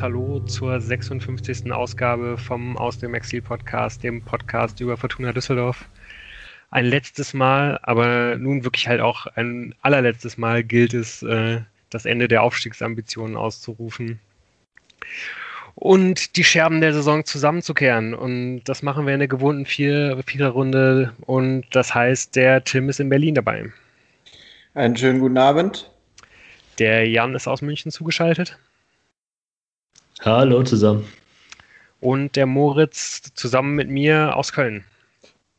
herzliches Hallo zur 56. Ausgabe vom Aus dem Exil Podcast, dem Podcast über Fortuna Düsseldorf. Ein letztes Mal, aber nun wirklich halt auch ein allerletztes Mal gilt es, äh, das Ende der Aufstiegsambitionen auszurufen und die Scherben der Saison zusammenzukehren. Und das machen wir in der gewohnten vier, Viererrunde. Und das heißt, der Tim ist in Berlin dabei. Einen schönen guten Abend. Der Jan ist aus München zugeschaltet. Hallo zusammen. Und der Moritz zusammen mit mir aus Köln.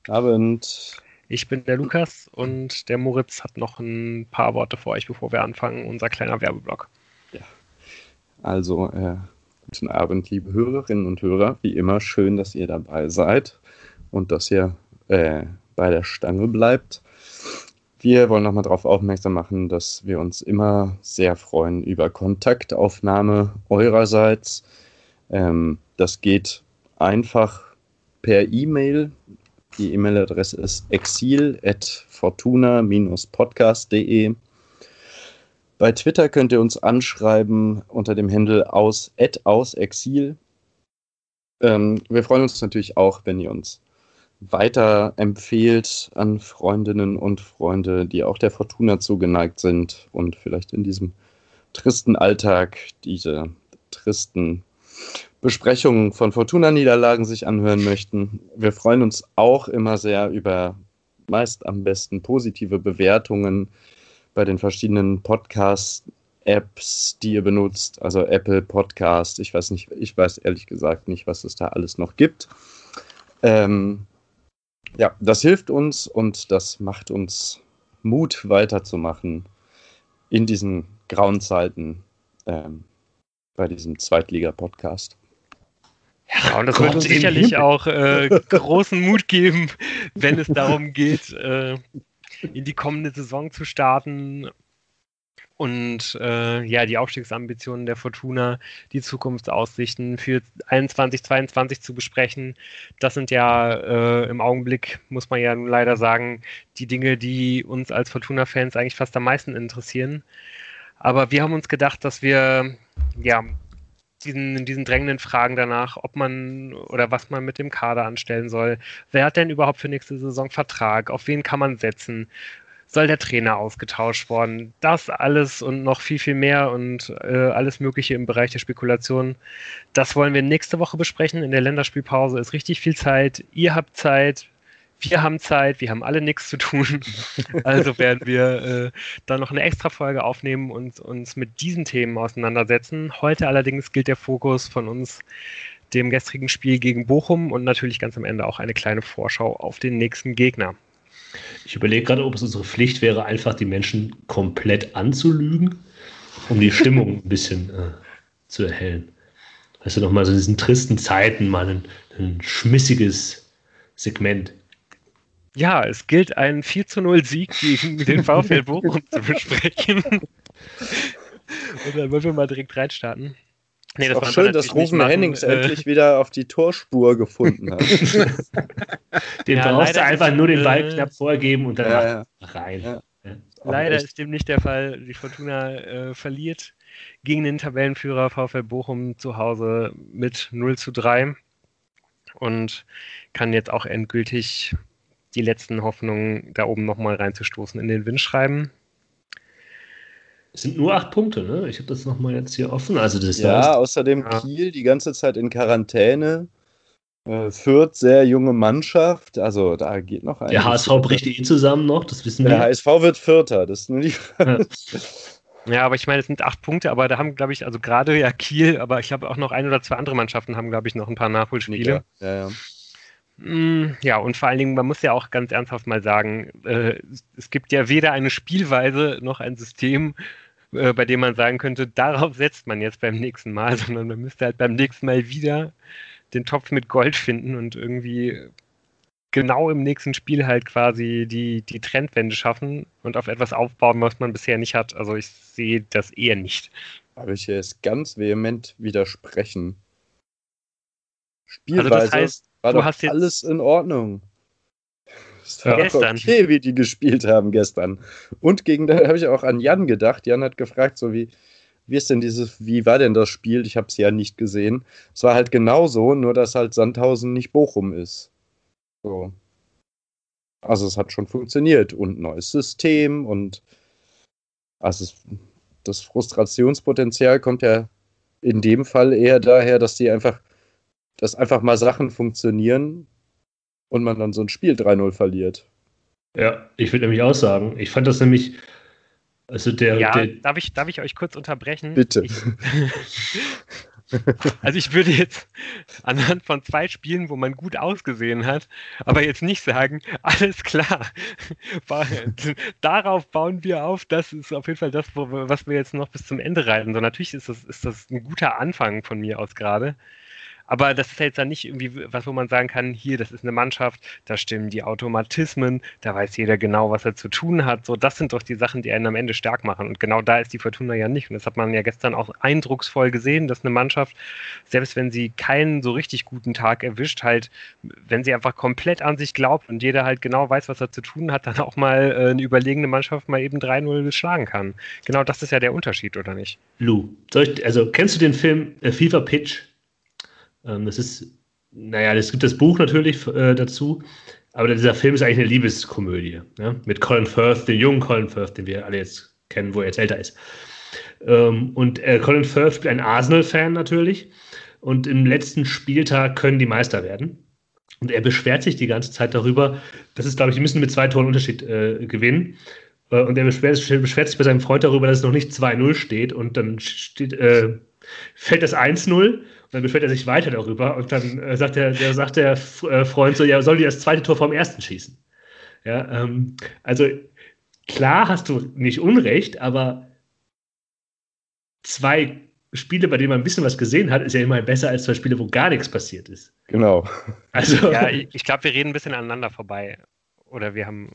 Abend. Ich bin der Lukas und der Moritz hat noch ein paar Worte vor euch, bevor wir anfangen, unser kleiner Werbeblock. Ja. Also, äh, guten Abend, liebe Hörerinnen und Hörer. Wie immer schön, dass ihr dabei seid und dass ihr äh, bei der Stange bleibt. Wir wollen nochmal darauf aufmerksam machen, dass wir uns immer sehr freuen über Kontaktaufnahme eurerseits. Ähm, das geht einfach per E-Mail. Die E-Mail-Adresse ist exil.fortuna-podcast.de. Bei Twitter könnt ihr uns anschreiben unter dem Handle aus, ausexil. Ähm, wir freuen uns natürlich auch, wenn ihr uns weiter empfehlt an Freundinnen und Freunde, die auch der Fortuna zugeneigt sind und vielleicht in diesem tristen Alltag diese tristen Besprechungen von Fortuna-Niederlagen sich anhören möchten. Wir freuen uns auch immer sehr über meist am besten positive Bewertungen bei den verschiedenen Podcast-Apps, die ihr benutzt, also Apple Podcast. Ich weiß nicht, ich weiß ehrlich gesagt nicht, was es da alles noch gibt. Ähm, ja, das hilft uns und das macht uns Mut weiterzumachen in diesen grauen Zeiten ähm, bei diesem Zweitliga-Podcast. Ja, und das wird uns sicherlich auch äh, großen Mut geben, wenn es darum geht, äh, in die kommende Saison zu starten und äh, ja, die Aufstiegsambitionen der Fortuna, die Zukunftsaussichten für 21, 22 zu besprechen. Das sind ja äh, im Augenblick, muss man ja nun leider sagen, die Dinge, die uns als Fortuna-Fans eigentlich fast am meisten interessieren. Aber wir haben uns gedacht, dass wir ja diesen, diesen drängenden Fragen danach, ob man oder was man mit dem Kader anstellen soll. Wer hat denn überhaupt für nächste Saison Vertrag? Auf wen kann man setzen? Soll der Trainer ausgetauscht worden. Das alles und noch viel, viel mehr und äh, alles Mögliche im Bereich der Spekulation. Das wollen wir nächste Woche besprechen. In der Länderspielpause ist richtig viel Zeit. Ihr habt Zeit. Wir haben Zeit. Wir haben alle nichts zu tun. Also werden wir äh, dann noch eine extra Folge aufnehmen und uns mit diesen Themen auseinandersetzen. Heute allerdings gilt der Fokus von uns dem gestrigen Spiel gegen Bochum und natürlich ganz am Ende auch eine kleine Vorschau auf den nächsten Gegner. Ich überlege gerade, ob es unsere Pflicht wäre, einfach die Menschen komplett anzulügen, um die Stimmung ein bisschen äh, zu erhellen. Weißt du, nochmal so in diesen tristen Zeiten mal ein, ein schmissiges Segment. Ja, es gilt einen 4 zu 0 Sieg gegen den VfL Bochum zu besprechen. Und dann wollen wir mal direkt reinstarten. Nee, das ist auch schön, dass Rufen Hennings äh, endlich wieder auf die Torspur gefunden hat. den ja, brauchst du einfach nur den Ball knapp vorgeben und dann ja, ja. rein. Ja. Leider ist dem nicht der Fall. Die Fortuna äh, verliert gegen den Tabellenführer VfL Bochum zu Hause mit 0 zu 3 und kann jetzt auch endgültig die letzten Hoffnungen da oben nochmal reinzustoßen in den Wind schreiben. Es sind nur acht Punkte, ne? Ich habe das nochmal jetzt hier offen. Also das ja, heißt, außerdem ja. Kiel die ganze Zeit in Quarantäne. Äh, Fürth, sehr junge Mannschaft. Also da geht noch ein. Der HSV bricht eh zusammen noch, das wissen wir. Der HSV wird Vierter, das ist nur die Frage. Ja. ja, aber ich meine, es sind acht Punkte, aber da haben, glaube ich, also gerade ja Kiel, aber ich habe auch noch ein oder zwei andere Mannschaften haben, glaube ich, noch ein paar Nachholspiele. Ja, ja. ja. Mm, ja, und vor allen Dingen, man muss ja auch ganz ernsthaft mal sagen, äh, es gibt ja weder eine Spielweise noch ein System, äh, bei dem man sagen könnte, darauf setzt man jetzt beim nächsten Mal, sondern man müsste halt beim nächsten Mal wieder den Topf mit Gold finden und irgendwie genau im nächsten Spiel halt quasi die, die Trendwende schaffen und auf etwas aufbauen, was man bisher nicht hat. Also ich sehe das eher nicht. Aber ich jetzt ganz vehement widersprechen. Spielweise also das heißt, war doch alles in Ordnung. Es war gestern. okay, wie die gespielt haben gestern. Und gegen, da habe ich auch an Jan gedacht. Jan hat gefragt, so wie, wie ist denn dieses, wie war denn das Spiel? Ich habe es ja nicht gesehen. Es war halt genauso, nur dass halt Sandhausen nicht Bochum ist. So. Also es hat schon funktioniert und neues System und also es, das Frustrationspotenzial kommt ja in dem Fall eher daher, dass die einfach, dass einfach mal Sachen funktionieren und man dann so ein Spiel 3-0 verliert. Ja, ich würde nämlich auch sagen, ich fand das nämlich, also der, ja, der darf, ich, darf ich euch kurz unterbrechen? Bitte. Ich, also ich würde jetzt anhand von zwei Spielen, wo man gut ausgesehen hat, aber jetzt nicht sagen, alles klar, darauf bauen wir auf, das ist auf jeden Fall das, was wir jetzt noch bis zum Ende reiten. So natürlich ist das, ist das ein guter Anfang von mir aus gerade. Aber das ist jetzt dann nicht irgendwie was, wo man sagen kann, hier, das ist eine Mannschaft, da stimmen die Automatismen, da weiß jeder genau, was er zu tun hat. So, das sind doch die Sachen, die einen am Ende stark machen. Und genau da ist die Fortuna ja nicht. Und das hat man ja gestern auch eindrucksvoll gesehen, dass eine Mannschaft, selbst wenn sie keinen so richtig guten Tag erwischt, halt, wenn sie einfach komplett an sich glaubt und jeder halt genau weiß, was er zu tun hat, dann auch mal äh, eine überlegene Mannschaft mal eben 3-0 schlagen kann. Genau das ist ja der Unterschied, oder nicht? Lou, ich, also kennst du den Film äh, FIFA Pitch? Ähm, das ist, naja, es gibt das Buch natürlich äh, dazu, aber dieser Film ist eigentlich eine Liebeskomödie. Ne? Mit Colin Firth, den jungen Colin Firth, den wir alle jetzt kennen, wo er jetzt älter ist. Ähm, und äh, Colin Firth ist ein Arsenal-Fan natürlich. Und im letzten Spieltag können die Meister werden. Und er beschwert sich die ganze Zeit darüber, das ist, glaube ich, die müssen mit zwei Toren Unterschied äh, gewinnen. Äh, und er beschwert, beschwert, sich bei seinem Freund darüber, dass es noch nicht 2-0 steht. Und dann steht, äh, fällt das 1-0 dann beschwert er sich weiter darüber und dann äh, sagt, der, der, sagt der äh, Freund so, ja, soll die das zweite Tor vom ersten schießen? Ja, ähm, also klar hast du nicht Unrecht, aber zwei Spiele, bei denen man ein bisschen was gesehen hat, ist ja immer besser als zwei Spiele, wo gar nichts passiert ist. Genau. Also, ja, ich, ich glaube, wir reden ein bisschen aneinander vorbei. Oder wir haben.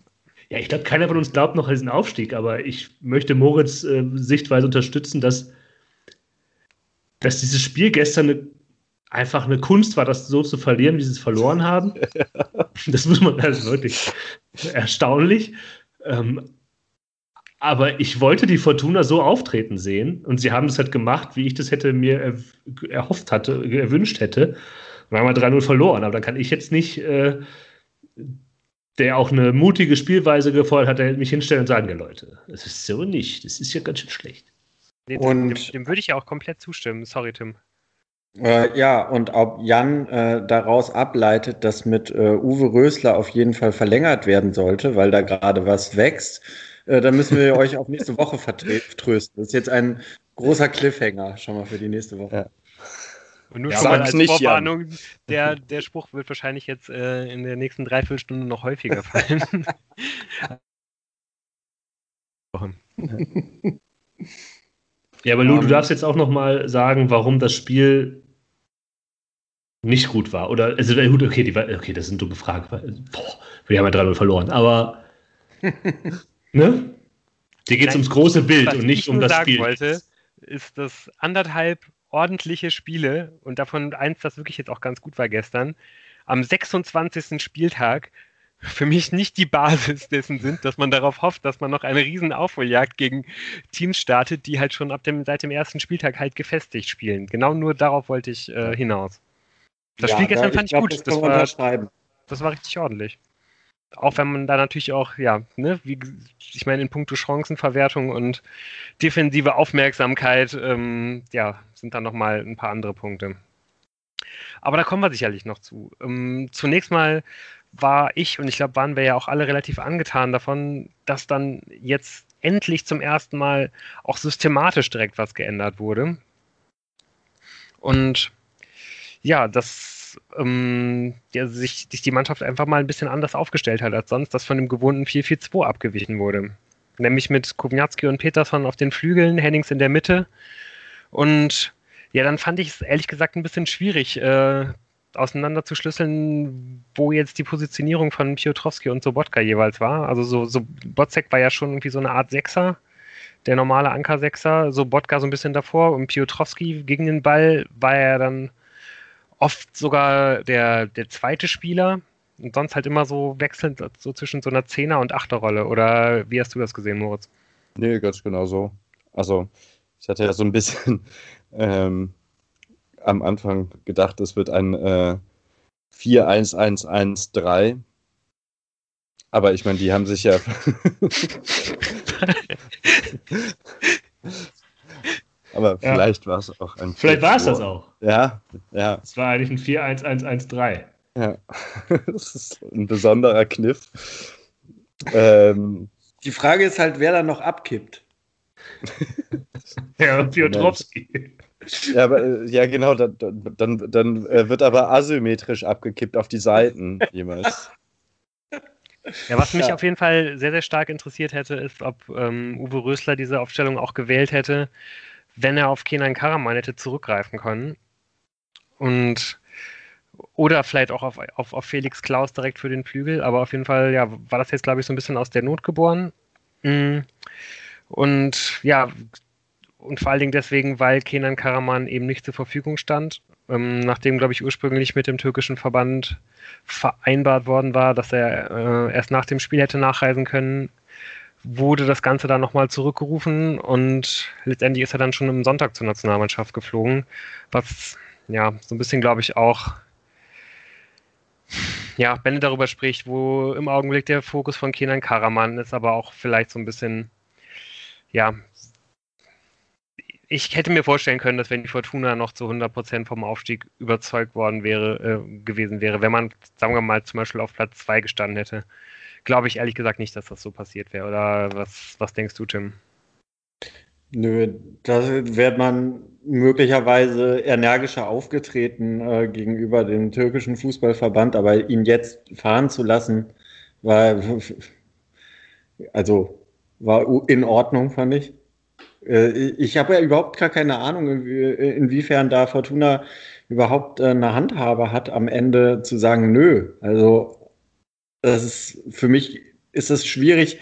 Ja, ich glaube, keiner von uns glaubt noch an diesen Aufstieg, aber ich möchte Moritz äh, Sichtweise unterstützen, dass dass dieses Spiel gestern eine, einfach eine Kunst war, das so zu verlieren, wie sie es verloren haben. das muss man also wirklich erstaunlich. Ähm, aber ich wollte die Fortuna so auftreten sehen und sie haben es halt gemacht, wie ich das hätte mir er, erhofft hatte, erwünscht hätte. Und haben wir 3-0 verloren. Aber dann kann ich jetzt nicht, äh, der auch eine mutige Spielweise gefordert hat, mich hinstellen und sagen, ja Leute, das ist so nicht, das ist ja ganz schön schlecht. Nee, und, dem, dem, würde ich ja auch komplett zustimmen. Sorry, Tim. Äh, ja, und ob Jan äh, daraus ableitet, dass mit äh, Uwe Rösler auf jeden Fall verlängert werden sollte, weil da gerade was wächst, äh, dann müssen wir euch auf nächste Woche vertrösten. Das ist jetzt ein großer Cliffhanger schon mal für die nächste Woche. Ja. Und nur ja, schon mal als nicht, Vorwarnung, der, der Spruch wird wahrscheinlich jetzt äh, in der nächsten Dreiviertelstunde noch häufiger fallen. Ja, aber Lou, um, du ähm. darfst jetzt auch noch mal sagen, warum das Spiel nicht gut war. Oder, also gut, okay, die, okay das sind dumme Fragen. Boah, wir haben ja 3-0 verloren. Aber, ne? Dir geht es ums große Bild und nicht um das sagen Spiel. wollte, ist, dass anderthalb ordentliche Spiele und davon eins, das wirklich jetzt auch ganz gut war gestern, am 26. Spieltag für mich nicht die Basis dessen sind, dass man darauf hofft, dass man noch eine riesen Aufholjagd gegen Teams startet, die halt schon ab dem, seit dem ersten Spieltag halt gefestigt spielen. Genau nur darauf wollte ich äh, hinaus. Das ja, Spiel gestern da, fand ich, glaub, gut. Das, das war, das war richtig ordentlich. Auch wenn man da natürlich auch, ja, ne, wie, ich meine, in puncto Chancenverwertung und defensive Aufmerksamkeit, ähm, ja, sind da nochmal ein paar andere Punkte. Aber da kommen wir sicherlich noch zu. Ähm, zunächst mal war ich und ich glaube, waren wir ja auch alle relativ angetan davon, dass dann jetzt endlich zum ersten Mal auch systematisch direkt was geändert wurde. Und ja, dass ähm, ja, sich, sich die Mannschaft einfach mal ein bisschen anders aufgestellt hat als sonst, dass von dem gewohnten 4-4-2 abgewichen wurde. Nämlich mit Kubniatski und Peterson auf den Flügeln, Hennings in der Mitte. Und ja, dann fand ich es ehrlich gesagt ein bisschen schwierig, äh, auseinanderzuschlüsseln, wo jetzt die Positionierung von Piotrowski und Sobotka jeweils war. Also so, so Botzek war ja schon irgendwie so eine Art Sechser, der normale Anker-Sechser, Sobotka so ein bisschen davor und Piotrowski gegen den Ball war er dann oft sogar der, der zweite Spieler und sonst halt immer so wechselnd so zwischen so einer Zehner- und Achterrolle. Oder wie hast du das gesehen, Moritz? Nee, ganz genau so. Also Ich hatte ja so ein bisschen ähm, am Anfang gedacht, es wird ein äh, 4-1-1-1-3. Aber ich meine, die haben sich ja. Aber vielleicht ja. war es auch ein. Vielleicht war es das auch. Ja, ja. Es war eigentlich ein 4-1-1-1-3. Ja, das ist ein besonderer Kniff. Ähm, die Frage ist halt, wer da noch abkippt. ja, Piotrowski. Ja, aber, äh, ja, genau, dann, dann, dann äh, wird aber asymmetrisch abgekippt auf die Seiten jemals. Ja, was mich ja. auf jeden Fall sehr, sehr stark interessiert hätte, ist, ob ähm, Uwe Rösler diese Aufstellung auch gewählt hätte, wenn er auf Kenan Karaman hätte zurückgreifen können. Und oder vielleicht auch auf, auf, auf Felix Klaus direkt für den Flügel, aber auf jeden Fall, ja, war das jetzt, glaube ich, so ein bisschen aus der Not geboren. Mm. Und ja, und vor allen Dingen deswegen, weil Kenan Karaman eben nicht zur Verfügung stand, ähm, nachdem, glaube ich, ursprünglich mit dem türkischen Verband vereinbart worden war, dass er äh, erst nach dem Spiel hätte nachreisen können, wurde das Ganze dann nochmal zurückgerufen und letztendlich ist er dann schon am Sonntag zur Nationalmannschaft geflogen, was ja so ein bisschen, glaube ich, auch ja, Benne darüber spricht, wo im Augenblick der Fokus von Kenan Karaman ist, aber auch vielleicht so ein bisschen, ja, ich hätte mir vorstellen können, dass wenn die Fortuna noch zu 100% vom Aufstieg überzeugt worden wäre, äh, gewesen wäre, wenn man, sagen wir mal, zum Beispiel auf Platz 2 gestanden hätte, glaube ich ehrlich gesagt nicht, dass das so passiert wäre. Oder was, was denkst du, Tim? Nö, da wäre man möglicherweise energischer aufgetreten äh, gegenüber dem türkischen Fußballverband, aber ihn jetzt fahren zu lassen, war also war in Ordnung, fand ich. Äh, ich habe ja überhaupt gar keine Ahnung, inwiefern da Fortuna überhaupt äh, eine Handhabe hat, am Ende zu sagen, nö. Also das ist für mich ist es schwierig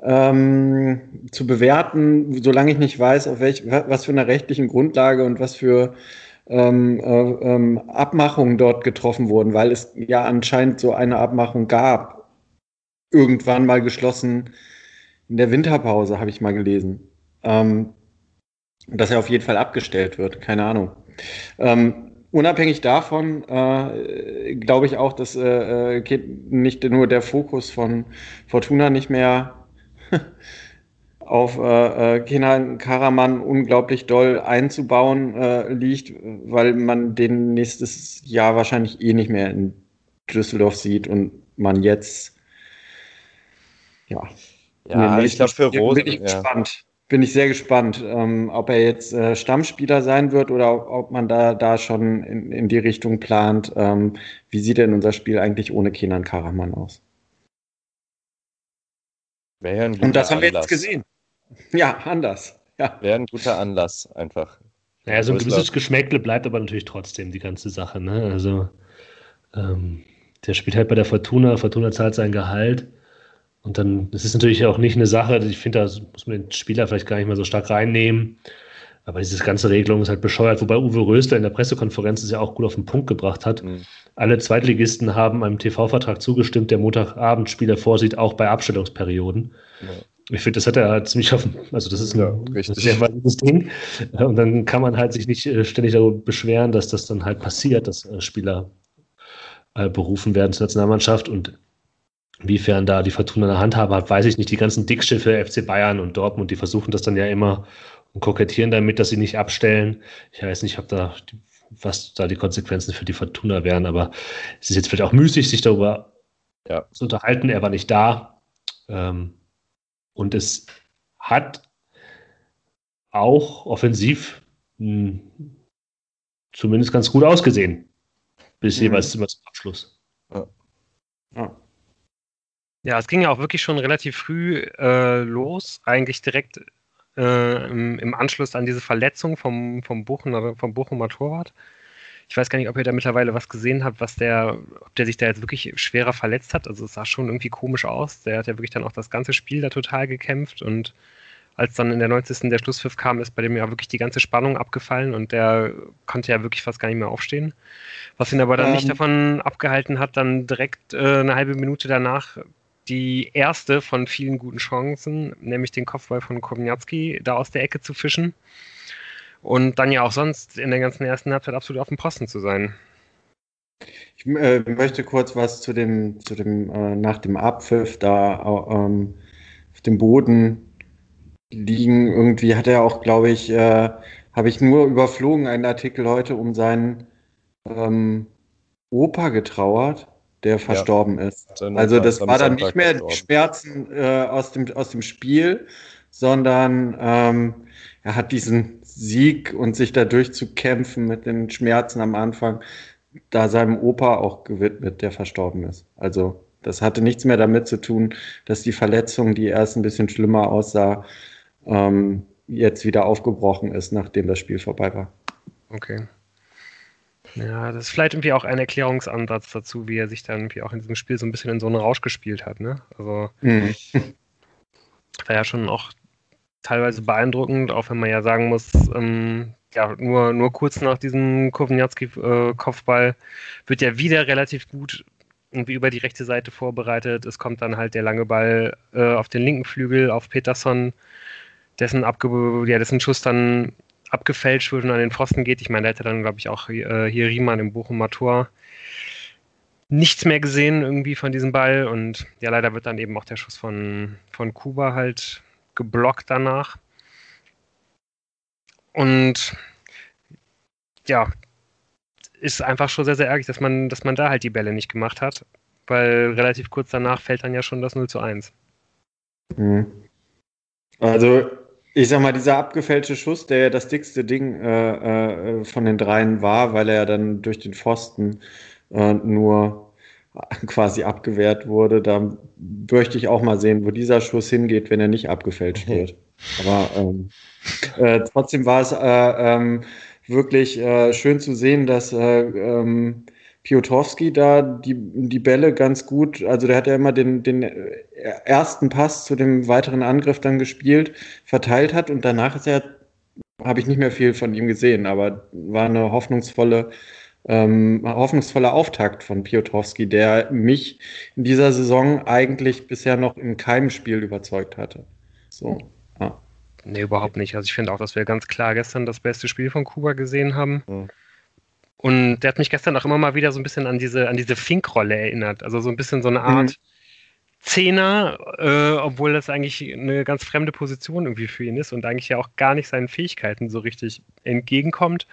ähm, zu bewerten, solange ich nicht weiß, auf welch, was für eine rechtlichen Grundlage und was für ähm, äh, ähm, Abmachungen dort getroffen wurden, weil es ja anscheinend so eine Abmachung gab. Irgendwann mal geschlossen in der Winterpause, habe ich mal gelesen. Ähm, dass er auf jeden Fall abgestellt wird, keine Ahnung. Ähm, unabhängig davon äh, glaube ich auch, dass äh, äh nicht nur der Fokus von Fortuna nicht mehr auf äh, äh, Kenan Karaman unglaublich doll einzubauen äh, liegt, weil man den nächstes Jahr wahrscheinlich eh nicht mehr in Düsseldorf sieht und man jetzt ja. Ja, ich glaube für Rose. Bin ich ja. Bin ich sehr gespannt, ähm, ob er jetzt äh, Stammspieler sein wird oder ob, man da, da schon in, in die Richtung plant. Ähm, wie sieht denn unser Spiel eigentlich ohne Kenan Karaman aus? Ja Und das haben wir jetzt gesehen. Ja, anders. Ja. Wäre ein guter Anlass, einfach. Naja, so ein gewisses Geschmäckle bleibt aber natürlich trotzdem die ganze Sache. Ne? Also, ähm, der spielt halt bei der Fortuna, Fortuna zahlt sein Gehalt. Und dann, das ist natürlich auch nicht eine Sache, ich finde, da muss man den Spieler vielleicht gar nicht mehr so stark reinnehmen. Aber diese ganze Regelung ist halt bescheuert, wobei Uwe Röster in der Pressekonferenz es ja auch gut auf den Punkt gebracht hat. Mhm. Alle Zweitligisten haben einem TV-Vertrag zugestimmt, der Montagabendspiele vorsieht, auch bei Abstellungsperioden. Ja. Ich finde, das hat er halt ziemlich offen. Also, das ist ein, ja, sehr valides Ding. Und dann kann man halt sich nicht äh, ständig darüber beschweren, dass das dann halt passiert, dass äh, Spieler äh, berufen werden zur Nationalmannschaft. Und inwiefern da die Fortuna eine Handhabe hat, weiß ich nicht. Die ganzen Dickschiffe, FC Bayern und Dortmund, die versuchen das dann ja immer und kokettieren damit, dass sie nicht abstellen. Ich weiß nicht, ob da, was da die Konsequenzen für die Fortuna wären, aber es ist jetzt vielleicht auch müßig, sich darüber ja. zu unterhalten. Er war nicht da. Ähm, und es hat auch offensiv mh, hm, zumindest ganz gut ausgesehen. Bis mhm. jeweils zum Abschluss. Ja. ja. Ja, es ging ja auch wirklich schon relativ früh äh, los, eigentlich direkt äh, im, im, Anschluss an diese Verletzung vom, vom, Bochum, vom Bochumer Torwart. Ich weiß gar nicht, ob ihr da mittlerweile was gesehen habt, was der, ob der sich da jetzt wirklich schwerer verletzt hat. Also es sah schon irgendwie komisch aus. Der hat ja wirklich dann auch das ganze Spiel da total gekämpft und als dann in der 90. der Schlusspfiff kam, ist bei dem ja wirklich die ganze Spannung abgefallen und der konnte ja wirklich fast gar nicht mehr aufstehen. Was ihn aber dann ähm, nicht davon abgehalten hat, dann direkt äh, eine halbe Minute danach die erste von vielen guten Chancen, nämlich den Kopfball von Kowniatski da aus der Ecke zu fischen. Und dann ja auch sonst in der ganzen ersten Halbzeit absolut auf dem Posten zu sein. Ich äh, möchte kurz was zu dem, zu dem äh, nach dem Abpfiff da ähm, auf dem Boden liegen. Irgendwie hat er auch, glaube ich, äh, habe ich nur überflogen einen Artikel heute um seinen ähm, Opa getrauert, der verstorben ja, ist. Also das war dann nicht mehr die Schmerzen äh, aus, dem, aus dem Spiel, sondern ähm, er hat diesen Sieg und sich dadurch zu kämpfen mit den Schmerzen am Anfang, da seinem Opa auch gewidmet, der verstorben ist. Also das hatte nichts mehr damit zu tun, dass die Verletzung, die erst ein bisschen schlimmer aussah, ähm, jetzt wieder aufgebrochen ist, nachdem das Spiel vorbei war. Okay. Ja, das ist vielleicht irgendwie auch ein Erklärungsansatz dazu, wie er sich dann irgendwie auch in diesem Spiel so ein bisschen in so einen Rausch gespielt hat, ne? Also mhm. war ja schon auch teilweise beeindruckend, auch wenn man ja sagen muss, ähm, ja, nur, nur kurz nach diesem Kovnjatski-Kopfball äh, wird ja wieder relativ gut irgendwie über die rechte Seite vorbereitet. Es kommt dann halt der lange Ball äh, auf den linken Flügel, auf Peterson, dessen, abge ja, dessen Schuss dann abgefälscht wird und an den Pfosten geht. Ich meine, da hätte dann, glaube ich, auch äh, hier Riemann im Bochumer Tor nichts mehr gesehen irgendwie von diesem Ball. Und ja, leider wird dann eben auch der Schuss von, von Kuba halt geblockt danach. Und ja, ist einfach schon sehr, sehr ärgerlich, dass man, dass man da halt die Bälle nicht gemacht hat, weil relativ kurz danach fällt dann ja schon das 0 zu 1. Mhm. Also, ich sag mal, dieser abgefälschte Schuss, der ja das dickste Ding äh, äh, von den dreien war, weil er dann durch den Pfosten äh, nur quasi abgewehrt wurde, da möchte ich auch mal sehen, wo dieser Schuss hingeht, wenn er nicht abgefälscht wird. Aber ähm, äh, trotzdem war es äh, ähm, wirklich äh, schön zu sehen, dass äh, ähm, Piotrowski da die, die Bälle ganz gut, also der hat ja immer den, den ersten Pass zu dem weiteren Angriff dann gespielt, verteilt hat und danach ist er, habe ich nicht mehr viel von ihm gesehen, aber war eine hoffnungsvolle, ähm, hoffnungsvoller Auftakt von Piotrowski, der mich in dieser Saison eigentlich bisher noch in keinem Spiel überzeugt hatte. So. Nee, überhaupt nicht. Also ich finde auch, dass wir ganz klar gestern das beste Spiel von Kuba gesehen haben. Mhm. Und der hat mich gestern auch immer mal wieder so ein bisschen an diese, an diese Fink-Rolle erinnert. Also so ein bisschen so eine Art mhm. Zehner, äh, obwohl das eigentlich eine ganz fremde Position irgendwie für ihn ist und eigentlich ja auch gar nicht seinen Fähigkeiten so richtig entgegenkommt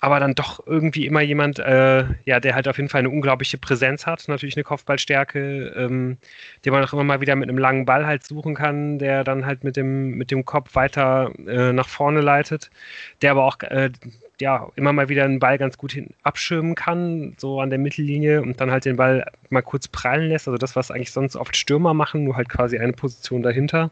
aber dann doch irgendwie immer jemand, äh, ja, der halt auf jeden Fall eine unglaubliche Präsenz hat, natürlich eine Kopfballstärke, ähm, den man auch immer mal wieder mit einem langen Ball halt suchen kann, der dann halt mit dem, mit dem Kopf weiter äh, nach vorne leitet, der aber auch äh, ja, immer mal wieder einen Ball ganz gut hin abschirmen kann, so an der Mittellinie und dann halt den Ball mal kurz prallen lässt. Also das, was eigentlich sonst oft Stürmer machen, nur halt quasi eine Position dahinter.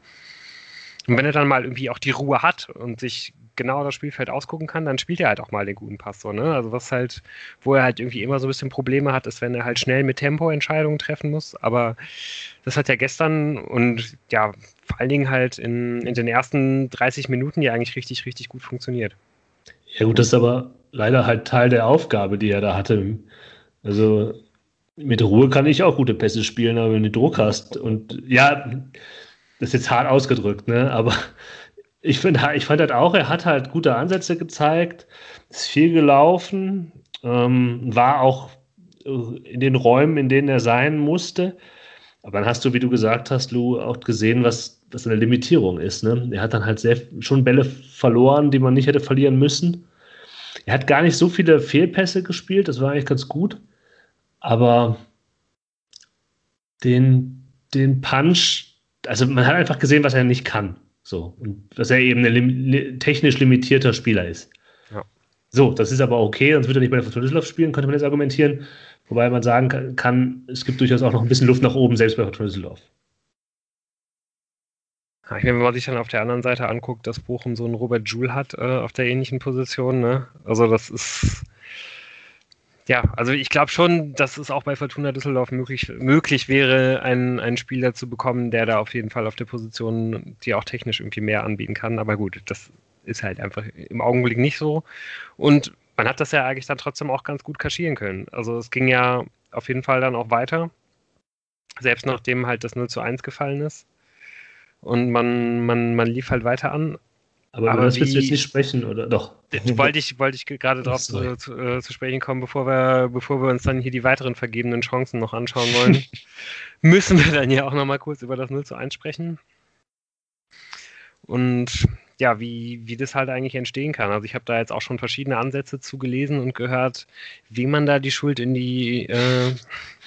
Und wenn er dann mal irgendwie auch die Ruhe hat und sich genau das Spielfeld ausgucken kann, dann spielt er halt auch mal den guten Pass so, ne? Also was halt, wo er halt irgendwie immer so ein bisschen Probleme hat, ist, wenn er halt schnell mit Tempo Entscheidungen treffen muss. Aber das hat ja gestern und ja, vor allen Dingen halt in, in den ersten 30 Minuten ja eigentlich richtig, richtig gut funktioniert. Ja, gut, das ist aber leider halt Teil der Aufgabe, die er da hatte. Also mit Ruhe kann ich auch gute Pässe spielen, aber wenn du Druck hast und ja, das ist jetzt hart ausgedrückt, ne? Aber ich, find, ich fand halt auch, er hat halt gute Ansätze gezeigt, ist viel gelaufen, ähm, war auch in den Räumen, in denen er sein musste. Aber dann hast du, wie du gesagt hast, Lou, auch gesehen, was, was eine Limitierung ist. Ne? Er hat dann halt sehr, schon Bälle verloren, die man nicht hätte verlieren müssen. Er hat gar nicht so viele Fehlpässe gespielt, das war eigentlich ganz gut. Aber den, den Punch, also man hat einfach gesehen, was er nicht kann. So, und dass er eben ein lim technisch limitierter Spieler ist. Ja. So, das ist aber okay, sonst würde er nicht bei der Fortuna Düsseldorf spielen, könnte man jetzt argumentieren. Wobei man sagen kann, es gibt durchaus auch noch ein bisschen Luft nach oben, selbst bei Fortuna Düsseldorf. Ja, ich meine, wenn man sich dann auf der anderen Seite anguckt, dass Bochum so einen Robert Joule hat äh, auf der ähnlichen Position, ne? Also das ist ja, also ich glaube schon, dass es auch bei Fortuna Düsseldorf möglich, möglich wäre, einen, einen Spieler zu bekommen, der da auf jeden Fall auf der Position, die auch technisch irgendwie mehr anbieten kann. Aber gut, das ist halt einfach im Augenblick nicht so. Und man hat das ja eigentlich dann trotzdem auch ganz gut kaschieren können. Also es ging ja auf jeden Fall dann auch weiter. Selbst nachdem halt das 0 zu 1 gefallen ist. Und man, man, man lief halt weiter an. Aber, Aber das willst du jetzt nicht sprechen, oder doch? Wollte ich, wollte ich gerade darauf zu, zu, äh, zu, sprechen kommen, bevor wir, bevor wir uns dann hier die weiteren vergebenen Chancen noch anschauen wollen, müssen wir dann hier auch nochmal kurz über das 0 zu 1 sprechen. Und ja, wie, wie das halt eigentlich entstehen kann. Also ich habe da jetzt auch schon verschiedene Ansätze zugelesen und gehört, wie man da die Schuld in die, äh,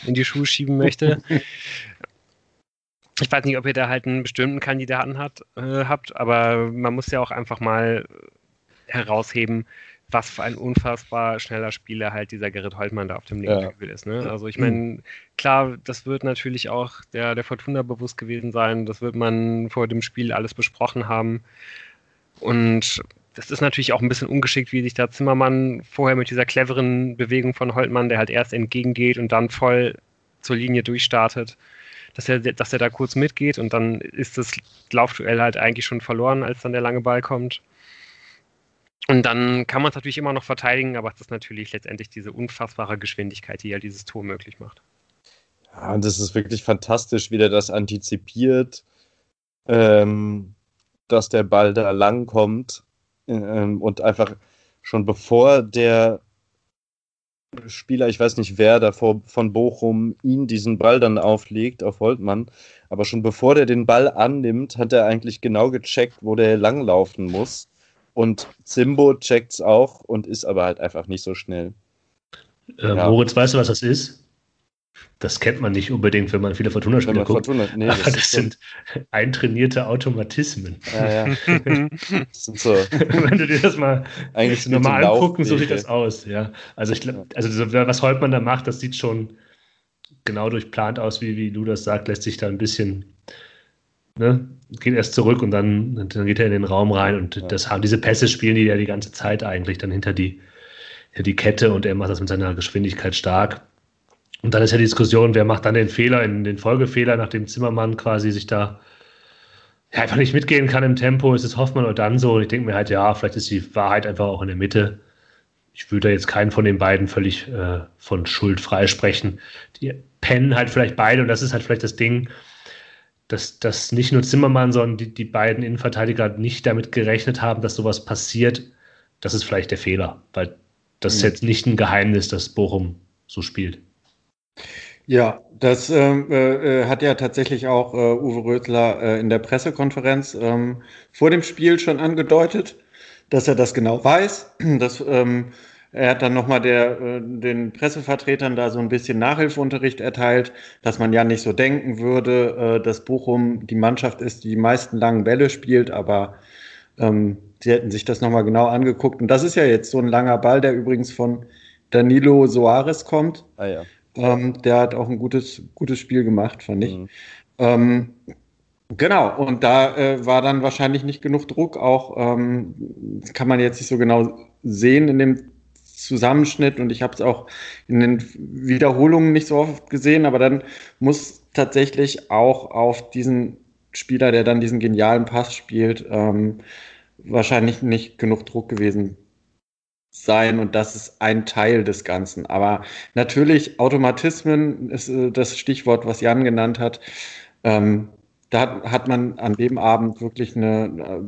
in die Schuhe schieben möchte. ich weiß nicht, ob ihr da halt einen bestimmten Kandidaten hat, äh, habt, aber man muss ja auch einfach mal herausheben, was für ein unfassbar schneller Spieler halt dieser Gerrit Holtmann da auf dem linken ja. Flügel ist. Ne? Also ich meine, klar, das wird natürlich auch der, der Fortuna bewusst gewesen sein, das wird man vor dem Spiel alles besprochen haben. Und das ist natürlich auch ein bisschen ungeschickt, wie sich da Zimmermann vorher mit dieser cleveren Bewegung von Holtmann, der halt erst entgegengeht und dann voll zur Linie durchstartet, dass er, dass er da kurz mitgeht und dann ist das Laufduell halt eigentlich schon verloren, als dann der lange Ball kommt. Und dann kann man es natürlich immer noch verteidigen, aber es ist natürlich letztendlich diese unfassbare Geschwindigkeit, die ja dieses Tor möglich macht. Ja, und das ist wirklich fantastisch, wie der das antizipiert, ähm, dass der Ball da lang kommt ähm, und einfach schon bevor der Spieler, ich weiß nicht wer davor von Bochum, ihn diesen Ball dann auflegt auf Holtmann, aber schon bevor der den Ball annimmt, hat er eigentlich genau gecheckt, wo der langlaufen muss. Und Zimbo checkt's auch und ist aber halt einfach nicht so schnell. Äh, ja. Moritz, weißt du, was das ist? Das kennt man nicht unbedingt, wenn man viele Fortuna-Spiele guckt. Fortuna, nee, das, aber das sind so. eintrainierte Automatismen. Ja, ja. das sind so. wenn du dir das mal eigentlich nochmal angucken, so sieht das aus. Ja. Also, ich, also was Holtmann da macht, das sieht schon genau durchplant aus, wie, wie du das sagst, lässt sich da ein bisschen ne, geht erst zurück und dann, dann geht er in den Raum rein und ja. das haben diese Pässe spielen die ja die ganze Zeit eigentlich dann hinter die, hinter die Kette und er macht das mit seiner Geschwindigkeit stark. Und dann ist ja die Diskussion, wer macht dann den Fehler, in den Folgefehler, nachdem Zimmermann quasi sich da ja, einfach nicht mitgehen kann im Tempo, ist es Hoffmann oder dann so. Und ich denke mir halt, ja, vielleicht ist die Wahrheit einfach auch in der Mitte. Ich würde jetzt keinen von den beiden völlig äh, von Schuld freisprechen. Die pennen halt vielleicht beide und das ist halt vielleicht das Ding, dass, dass nicht nur Zimmermann, sondern die, die beiden Innenverteidiger nicht damit gerechnet haben, dass sowas passiert. Das ist vielleicht der Fehler, weil das ist mhm. jetzt nicht ein Geheimnis, dass Bochum so spielt. Ja, das ähm, äh, hat ja tatsächlich auch äh, Uwe Rösler äh, in der Pressekonferenz ähm, vor dem Spiel schon angedeutet, dass er das genau weiß, dass ähm, er hat dann nochmal der, äh, den Pressevertretern da so ein bisschen Nachhilfeunterricht erteilt, dass man ja nicht so denken würde, äh, dass Bochum die Mannschaft ist, die die meisten langen Bälle spielt, aber ähm, sie hätten sich das nochmal genau angeguckt. Und das ist ja jetzt so ein langer Ball, der übrigens von Danilo Soares kommt. Ah, ja. Ähm, der hat auch ein gutes, gutes Spiel gemacht, fand ich. Mhm. Ähm, Genau, und da äh, war dann wahrscheinlich nicht genug Druck, auch ähm, kann man jetzt nicht so genau sehen in dem Zusammenschnitt und ich habe es auch in den Wiederholungen nicht so oft gesehen, aber dann muss tatsächlich auch auf diesen Spieler, der dann diesen genialen Pass spielt, ähm, wahrscheinlich nicht genug Druck gewesen sein und das ist ein Teil des Ganzen. Aber natürlich, Automatismen ist äh, das Stichwort, was Jan genannt hat. Ähm, da hat, hat, man an dem Abend wirklich eine,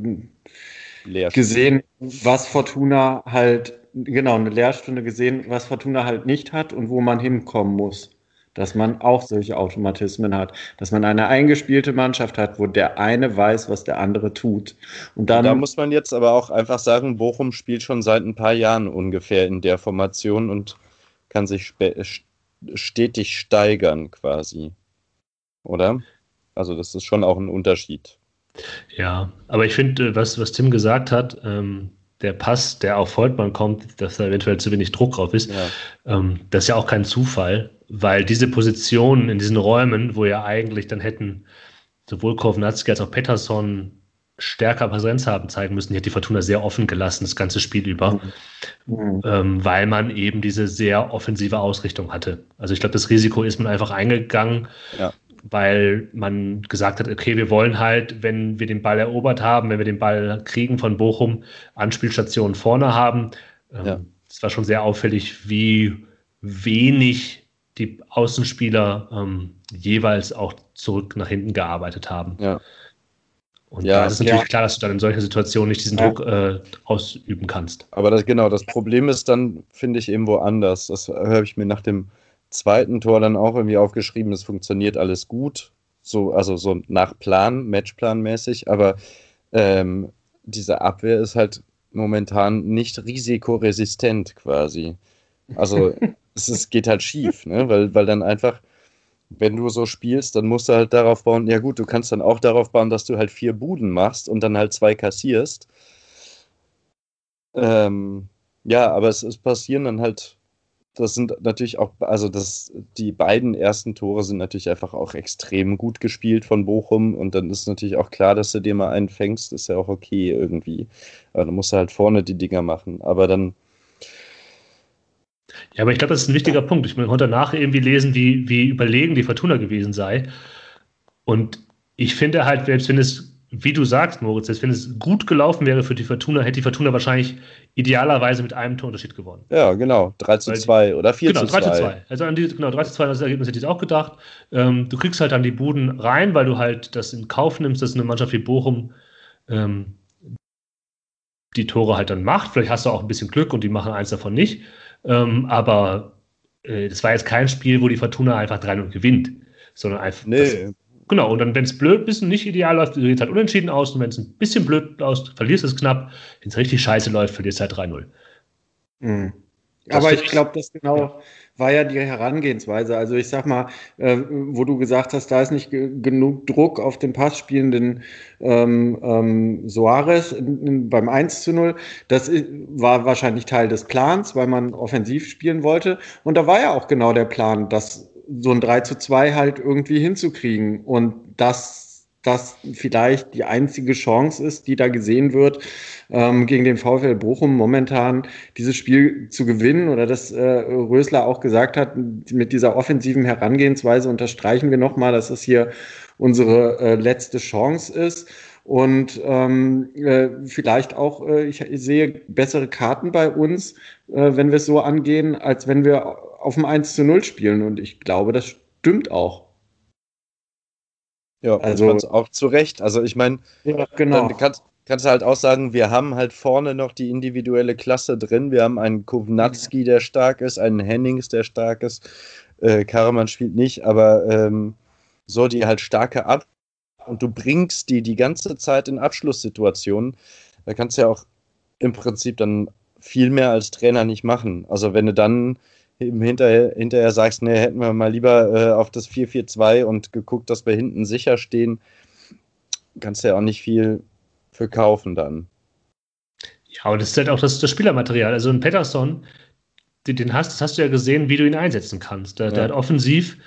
äh, gesehen, was Fortuna halt genau, eine Lehrstunde gesehen, was Fortuna halt nicht hat und wo man hinkommen muss. Dass man auch solche Automatismen hat. Dass man eine eingespielte Mannschaft hat, wo der eine weiß, was der andere tut. Und dann. Da muss man jetzt aber auch einfach sagen, Bochum spielt schon seit ein paar Jahren ungefähr in der Formation und kann sich stetig steigern quasi. Oder? Also, das ist schon auch ein Unterschied. Ja, aber ich finde, was, was Tim gesagt hat, ähm, der Pass, der auf Voltmann kommt, dass da eventuell zu wenig Druck drauf ist, ja. ähm, das ist ja auch kein Zufall, weil diese Positionen in diesen Räumen, wo ja eigentlich dann hätten sowohl Kovnatski als auch Pettersson stärker Präsenz haben zeigen müssen, die hat die Fortuna sehr offen gelassen, das ganze Spiel über, mhm. ähm, weil man eben diese sehr offensive Ausrichtung hatte. Also ich glaube, das Risiko ist man einfach eingegangen, ja weil man gesagt hat, okay, wir wollen halt, wenn wir den Ball erobert haben, wenn wir den Ball kriegen von Bochum, Anspielstationen vorne haben. Ähm, ja. Es war schon sehr auffällig, wie wenig die Außenspieler ähm, jeweils auch zurück nach hinten gearbeitet haben. Ja. Und Ja, da ist natürlich ja. klar, dass du dann in solcher Situation nicht diesen. Druck äh, ausüben kannst. Aber das, genau, das Problem ist dann, finde ich, eben woanders. Das habe ich mir nach dem zweiten Tor dann auch irgendwie aufgeschrieben. Es funktioniert alles gut. So, also so nach Plan, Matchplanmäßig, aber ähm, diese Abwehr ist halt momentan nicht risikoresistent quasi. Also es ist, geht halt schief, ne? weil, weil dann einfach, wenn du so spielst, dann musst du halt darauf bauen, ja gut, du kannst dann auch darauf bauen, dass du halt vier Buden machst und dann halt zwei kassierst. Ähm, ja, aber es, es passieren dann halt, das sind natürlich auch, also das, die beiden ersten Tore sind natürlich einfach auch extrem gut gespielt von Bochum und dann ist natürlich auch klar, dass du dir mal einen fängst, ist ja auch okay irgendwie. Aber dann musst du halt vorne die Dinger machen. Aber dann, Ja, aber ich glaube, das ist ein wichtiger Punkt. Ich konnte danach irgendwie lesen, wie, wie überlegen die Fortuna gewesen sei. Und ich finde halt, selbst wenn es, wie du sagst, Moritz, selbst wenn es gut gelaufen wäre für die Fortuna, hätte die Fortuna wahrscheinlich idealerweise mit einem Torunterschied gewonnen. ja, genau, 3 zu Weil die- 2 oder 4 genau, zu 3 2. zu 2. Also an die, genau, 3 zu 2, das Ergebnis hätte ich auch gedacht. Ähm, du kriegst halt dann die Buden rein, weil du halt das in Kauf nimmst, dass eine Mannschaft wie Bochum ähm, die Tore halt dann macht. Vielleicht hast du auch ein bisschen Glück und die machen eins davon nicht. Ähm, aber äh, das war jetzt kein Spiel, wo die Fortuna einfach 3-0 gewinnt, sondern einfach. Das, Nee, genau, und dann, wenn es blöd ist und nicht ideal läuft, du halt unentschieden aus. Und wenn es ein bisschen blöd läuft, verlierst du es knapp. Wenn es richtig scheiße läuft, verlierst du halt 3-0. Mhm. Das Aber ich ich- glaube, das genau war ja die Herangehensweise. Also ich sag mal, äh, wo du gesagt hast, da ist nicht ge genug Druck auf den passspielenden ähm, ähm, Soares beim 1 zu 0. Das war wahrscheinlich Teil des Plans, weil man offensiv spielen wollte. Und da war ja auch genau der Plan, das so ein 3 zu 2 halt irgendwie hinzukriegen. Und dass das vielleicht die einzige Chance ist, die da gesehen wird, ähm, gegen den VfL Bochum momentan dieses Spiel zu gewinnen oder dass äh, Rösler auch gesagt hat, mit dieser offensiven Herangehensweise unterstreichen wir nochmal, dass das hier unsere äh, letzte Chance ist. Und ähm, äh, vielleicht auch, äh, ich sehe bessere Karten bei uns, äh, wenn wir es so angehen, als wenn wir auf dem 1 zu 0 spielen. Und ich glaube, das stimmt auch. Ja, Also- auch zu Recht. Also ich meine, Ja, Dann kannst, kannst du halt auch sagen, wir haben halt vorne noch die individuelle Klasse drin. Wir haben einen Kovnatski, der stark ist, einen Hennings, der stark ist. Äh, Karaman spielt nicht, aber ähm, so die halt starke ab. Und du bringst die die ganze Zeit in Abschlusssituationen. Da kannst du ja auch im Prinzip dann viel mehr als Trainer nicht machen. Also wenn du dann hinterher, hinterher sagst, nee, hätten wir mal lieber äh, auf das 4-4-2 und geguckt, dass wir hinten sicher stehen, kannst du ja auch nicht viel für kaufen dann. Ja, und das ist halt auch das, das Spielermaterial. Also ein Pettersson, den, den hast, das hast du ja gesehen, wie du ihn einsetzen kannst. Der, der Ja. hat offensiv,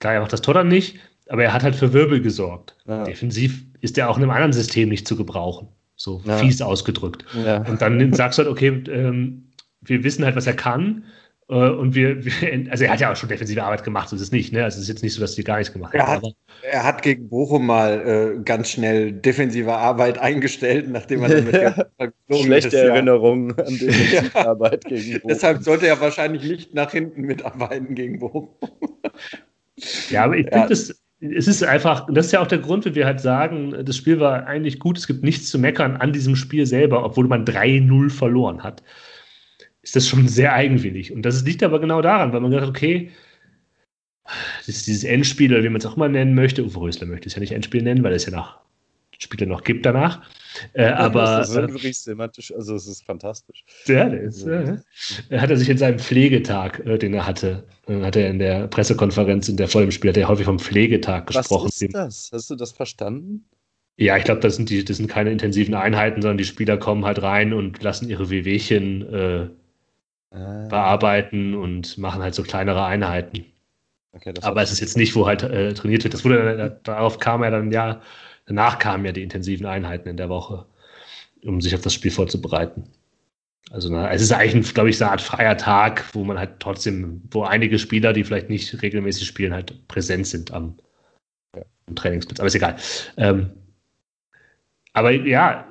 klar, er macht das Tor dann nicht, aber er hat halt für Wirbel gesorgt. Ja. Defensiv ist er auch in einem anderen System nicht zu gebrauchen. So Ja. fies ausgedrückt. Und dann sagst du halt, okay, ähm, wir wissen halt, was er kann. Äh, Und wir, wir, also er hat ja auch schon defensive Arbeit gemacht, so ist es nicht, ne? Also es ist jetzt nicht so, dass die gar nichts gemacht Er haben. hat- Er hat gegen Bochum mal äh, ganz schnell defensive Arbeit eingestellt, nachdem er dann mit Ja. Schlechte ist, ja. Erinnerungen an die Arbeit gegen Bochum. Deshalb sollte er wahrscheinlich nicht nach hinten mitarbeiten gegen Bochum. Ja, aber ich Ja. finde, das, es ist einfach, das ist ja auch der Grund, wie wir halt sagen, das Spiel war eigentlich gut, es gibt nichts zu meckern an diesem Spiel selber, obwohl man 3-0 verloren hat. Ist das schon sehr eigenwillig. Und das liegt aber genau daran, weil man gesagt hat, okay, das ist dieses Endspiel, oder wie man es auch mal nennen möchte. Uwe Rösler möchte es ja nicht Endspiel nennen, weil es ja noch Spiele noch gibt danach. Äh, aber das ist äh, wirklich semantisch, also es ist fantastisch. ja, der ist, äh, hat er sich in seinem Pflegetag, äh, den er hatte, äh, hat er in der Pressekonferenz, in der vor dem Spiel, hat er häufig vom Pflegetag gesprochen. Was ist das? Hast du das verstanden? Ja, ich glaube, das sind die, das sind keine intensiven Einheiten, sondern die Spieler kommen halt rein und lassen ihre Wehwehchen äh, Ah, bearbeiten und machen halt so kleinere Einheiten. okay, Aber es ist jetzt nicht, wo halt äh, trainiert wird. Das wurde, dann- darauf kam er dann ja, danach kamen ja die intensiven Einheiten in der Woche, um sich auf das Spiel vorzubereiten. Also na, es ist eigentlich, glaube ich, so eine Art freier Tag, wo man halt trotzdem, wo einige Spieler, die vielleicht nicht regelmäßig spielen, halt präsent sind am, Ja. am Trainingsplatz. Aber ist egal. Ähm, aber ja,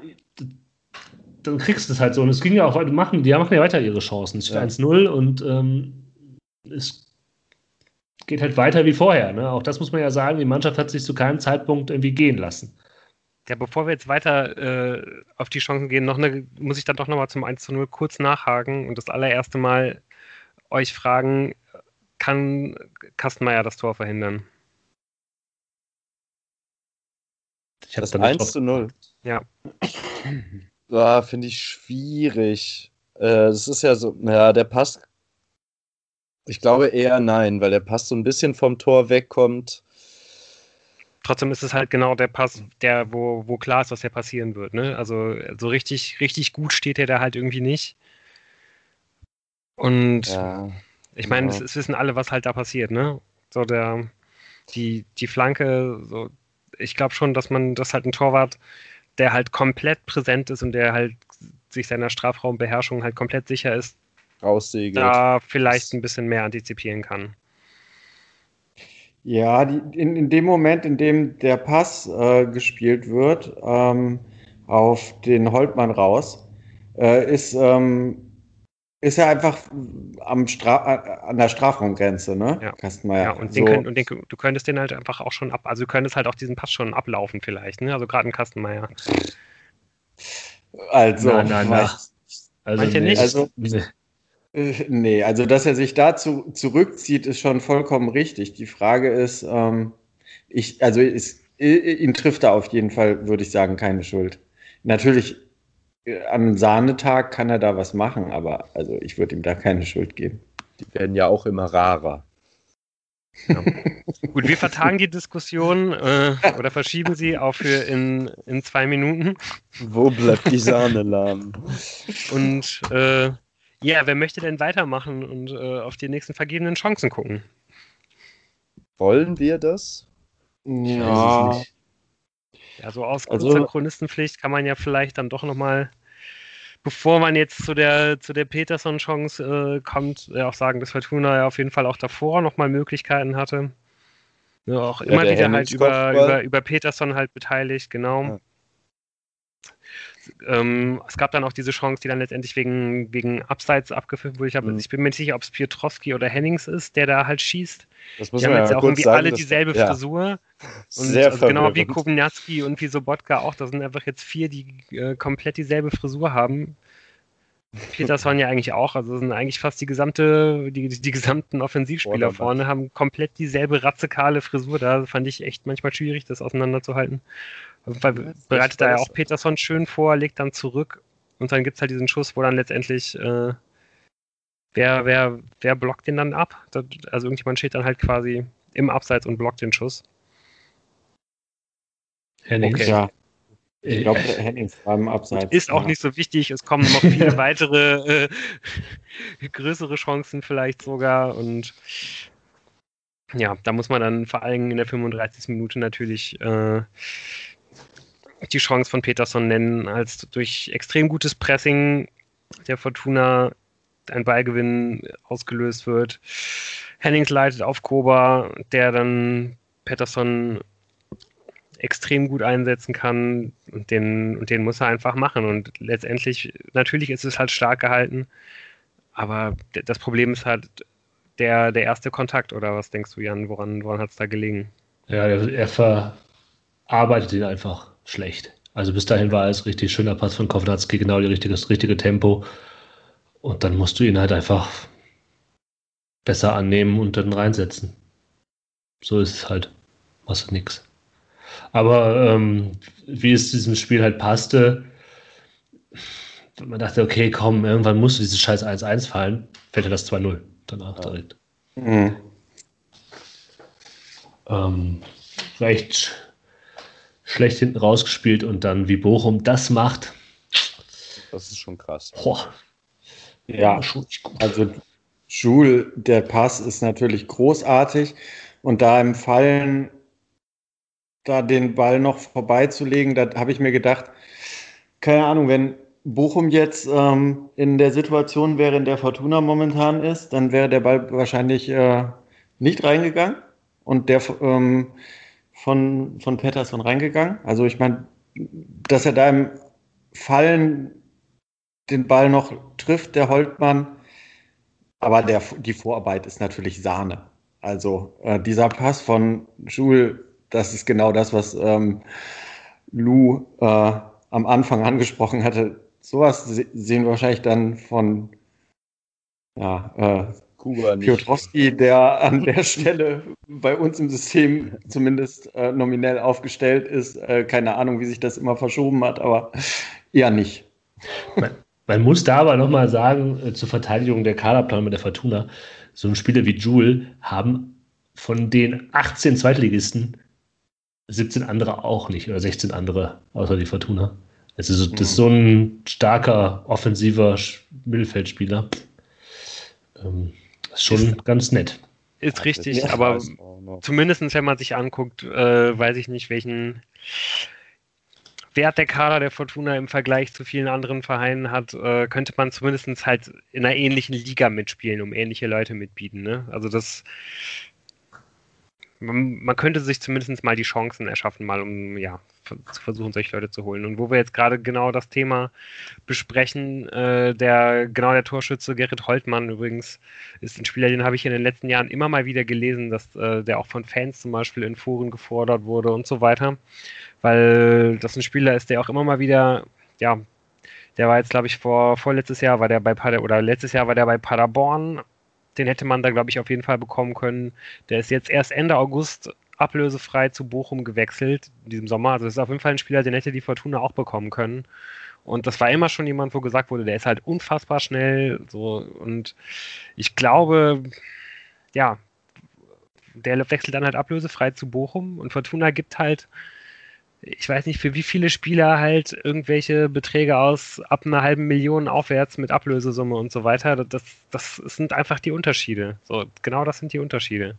dann kriegst du es halt so. Und es ging ja auch weiter, machen, die machen ja weiter ihre Chancen. Es steht Ja. 1-0 und ähm, es geht halt weiter wie vorher. Ne? Auch das muss man ja sagen, die Mannschaft hat sich zu keinem Zeitpunkt irgendwie gehen lassen. Ja, bevor wir jetzt weiter äh, auf die Chancen gehen, noch eine, muss ich dann doch nochmal zum 1 zu 0 kurz nachhaken und das allererste Mal euch fragen, kann Kastenmeier das Tor verhindern? Ich das 1 zu 0. Ja. Ja, finde ich schwierig. Äh, das ist ja so, naja, der Pass. Ich glaube eher nein, weil der Pass so ein bisschen vom Tor wegkommt. Trotzdem ist es halt genau der Pass, der, wo, wo klar ist, was hier passieren wird. Ne? Also so richtig, richtig gut steht er da halt irgendwie nicht. Und ja, ich meine, ja. es, es, wissen alle, was halt da passiert, ne? So der, die, die Flanke, so, ich glaube schon, dass man, das halt ein Torwart, der halt komplett präsent ist und der halt sich seiner Strafraumbeherrschung halt komplett sicher ist, raussegelt. da vielleicht ein bisschen mehr antizipieren kann. Ja, die, in, in dem Moment, in dem der Pass äh, gespielt wird, ähm, auf den Holtmann raus, äh, ist, ähm, ist er einfach am Stra an der Strafraumgrenze, ne? Ja. Kastenmeier. Ja, und, den so. könnt, und den, du könntest den halt einfach auch schon ab, also du könntest halt auch diesen Pass schon ablaufen vielleicht, ne? Also gerade in Kastenmeier. Also, na, na, na. Also, Manche nee, nicht. Also, äh, nee, also dass er sich dazu zurückzieht, ist schon vollkommen richtig. Die Frage ist, ähm, ich, also ist, ihn trifft da auf jeden Fall, würde ich sagen, keine Schuld. Natürlich, äh, am Sahnetag kann er da was machen, aber also ich würde ihm da keine Schuld geben. Die werden ja auch immer rarer. Ja. Gut, wir vertagen die Diskussion äh, oder verschieben sie auf für in, in zwei Minuten. Wo bleibt die Sahne lahm? Und äh, ja, wer möchte denn weitermachen und äh, auf die nächsten vergebenen Chancen gucken? Wollen wir das? Ja. Ja, so aus also, Chronistenpflicht kann man ja vielleicht dann doch nochmal, bevor man jetzt zu der, zu der Peterson-Chance äh, kommt, ja auch sagen, dass Fortuna ja auf jeden Fall auch davor nochmal Möglichkeiten hatte. Ja, auch immer ja, wieder halt über, über, über Peterson halt beteiligt, genau. Ja. Ähm, es gab dann auch diese Chance, die dann letztendlich wegen, wegen Abseits abgeführt wurde. Ich, hab, mhm. ich bin mir nicht sicher, ob es Piotrowski oder Hennings ist, der da halt schießt. Das die haben jetzt ja auch irgendwie sagen, alle dieselbe ja. Frisur. Und Sehr also genau wie Kobniatski und wie Sobotka auch. Das sind einfach jetzt vier, die äh, komplett dieselbe Frisur haben. Peterson ja eigentlich auch, also sind eigentlich fast die gesamte, die, die gesamten Offensivspieler vorne haben komplett dieselbe ratzekale Frisur. Da fand ich echt manchmal schwierig, das auseinanderzuhalten. Weil bereitet da ja auch Peterson schön vor, legt dann zurück und dann gibt es halt diesen Schuss, wo dann letztendlich äh, wer, wer, wer blockt den dann ab? also irgendjemand steht dann halt quasi im Abseits und blockt den Schuss. Hennings. Okay. Ja. Ich glaube, Hennings war im Abseits. Ist auch ja. nicht so wichtig. Es kommen noch viele weitere äh, größere Chancen vielleicht sogar und ja, da muss man dann vor allem in der 35. Minute natürlich äh, die Chance von Peterson nennen, als durch extrem gutes Pressing der Fortuna ein Ballgewinn ausgelöst wird. Hennings leitet auf Koba, der dann Peterson extrem gut einsetzen kann und den, und den muss er einfach machen. Und letztendlich, natürlich ist es halt stark gehalten, aber das Problem ist halt der, der erste Kontakt, oder was denkst du, Jan, woran, woran hat es da gelegen? Ja, er, er verarbeitet ihn einfach schlecht. Also bis dahin war es richtig schöner Pass von Kovnatski, genau das richtige Tempo. Und dann musst du ihn halt einfach besser annehmen und dann reinsetzen. So ist es halt. Machst du nix. Aber ähm, wie es diesem Spiel halt passte, man dachte, okay, komm, irgendwann musst du dieses scheiß 1-1 fallen, fällt ja das 2-0 danach ja. direkt. Mhm. Ähm, recht schlecht hinten rausgespielt und dann wie Bochum das macht. Das ist schon krass. Boah. Ja, also Schul, der Pass ist natürlich großartig. Und da im Fallen da den Ball noch vorbeizulegen, da habe ich mir gedacht, keine Ahnung, wenn Bochum jetzt ähm, in der Situation wäre, in der Fortuna momentan ist, dann wäre der Ball wahrscheinlich äh, nicht reingegangen. Und der ähm, von, von Pettersson reingegangen. Also ich meine, dass er da im Fallen den Ball noch trifft, der Holtmann. Aber der, die Vorarbeit ist natürlich Sahne. Also äh, dieser Pass von Jules, das ist genau das, was ähm, Lou äh, am Anfang angesprochen hatte. Sowas se sehen wir wahrscheinlich dann von ja, äh, Kuba Piotrowski, der an der Stelle bei uns im System zumindest äh, nominell aufgestellt ist. Äh, keine Ahnung, wie sich das immer verschoben hat, aber eher nicht. Man, man muss da aber nochmal sagen, äh, zur Verteidigung der Kaderplan mit der Fortuna, so ein Spieler wie Jule haben von den 18 Zweitligisten 17 andere auch nicht oder 16 andere außer die Fortuna. Das ist, das ist so ein starker offensiver Mittelfeldspieler. Ähm, ist schon ist, ganz nett. Ist richtig, ja, aber zumindest wenn man sich anguckt, äh, weiß ich nicht, welchen Wert der Kader der Fortuna im Vergleich zu vielen anderen Vereinen hat, äh, könnte man zumindest halt in einer ähnlichen Liga mitspielen, um ähnliche Leute mitbieten. Ne? Also das man, man, könnte sich zumindest mal die Chancen erschaffen, mal um ja zu versuchen, solche Leute zu holen. Und wo wir jetzt gerade genau das Thema besprechen, äh, der genau der Torschütze Gerrit Holtmann übrigens ist ein Spieler, den habe ich in den letzten Jahren immer mal wieder gelesen, dass äh, der auch von Fans zum Beispiel in Foren gefordert wurde und so weiter, weil das ein Spieler ist, der auch immer mal wieder ja der war jetzt, glaube ich, vor vorletztes Jahr war der bei Pader oder letztes Jahr war der bei Paderborn den hätte man da, glaube ich, auf jeden Fall bekommen können. Der ist jetzt erst Ende August ablösefrei zu Bochum gewechselt in diesem Sommer. Also das ist auf jeden Fall ein Spieler, den hätte die Fortuna auch bekommen können. Und das war immer schon jemand, wo gesagt wurde, der ist halt unfassbar schnell. So, und ich glaube, ja, der wechselt dann halt ablösefrei zu Bochum und Fortuna gibt halt ich weiß nicht, für wie viele Spieler halt irgendwelche Beträge aus ab einer halben Million aufwärts mit Ablösesumme und so weiter. Das, das sind einfach die Unterschiede. So, genau das sind die Unterschiede.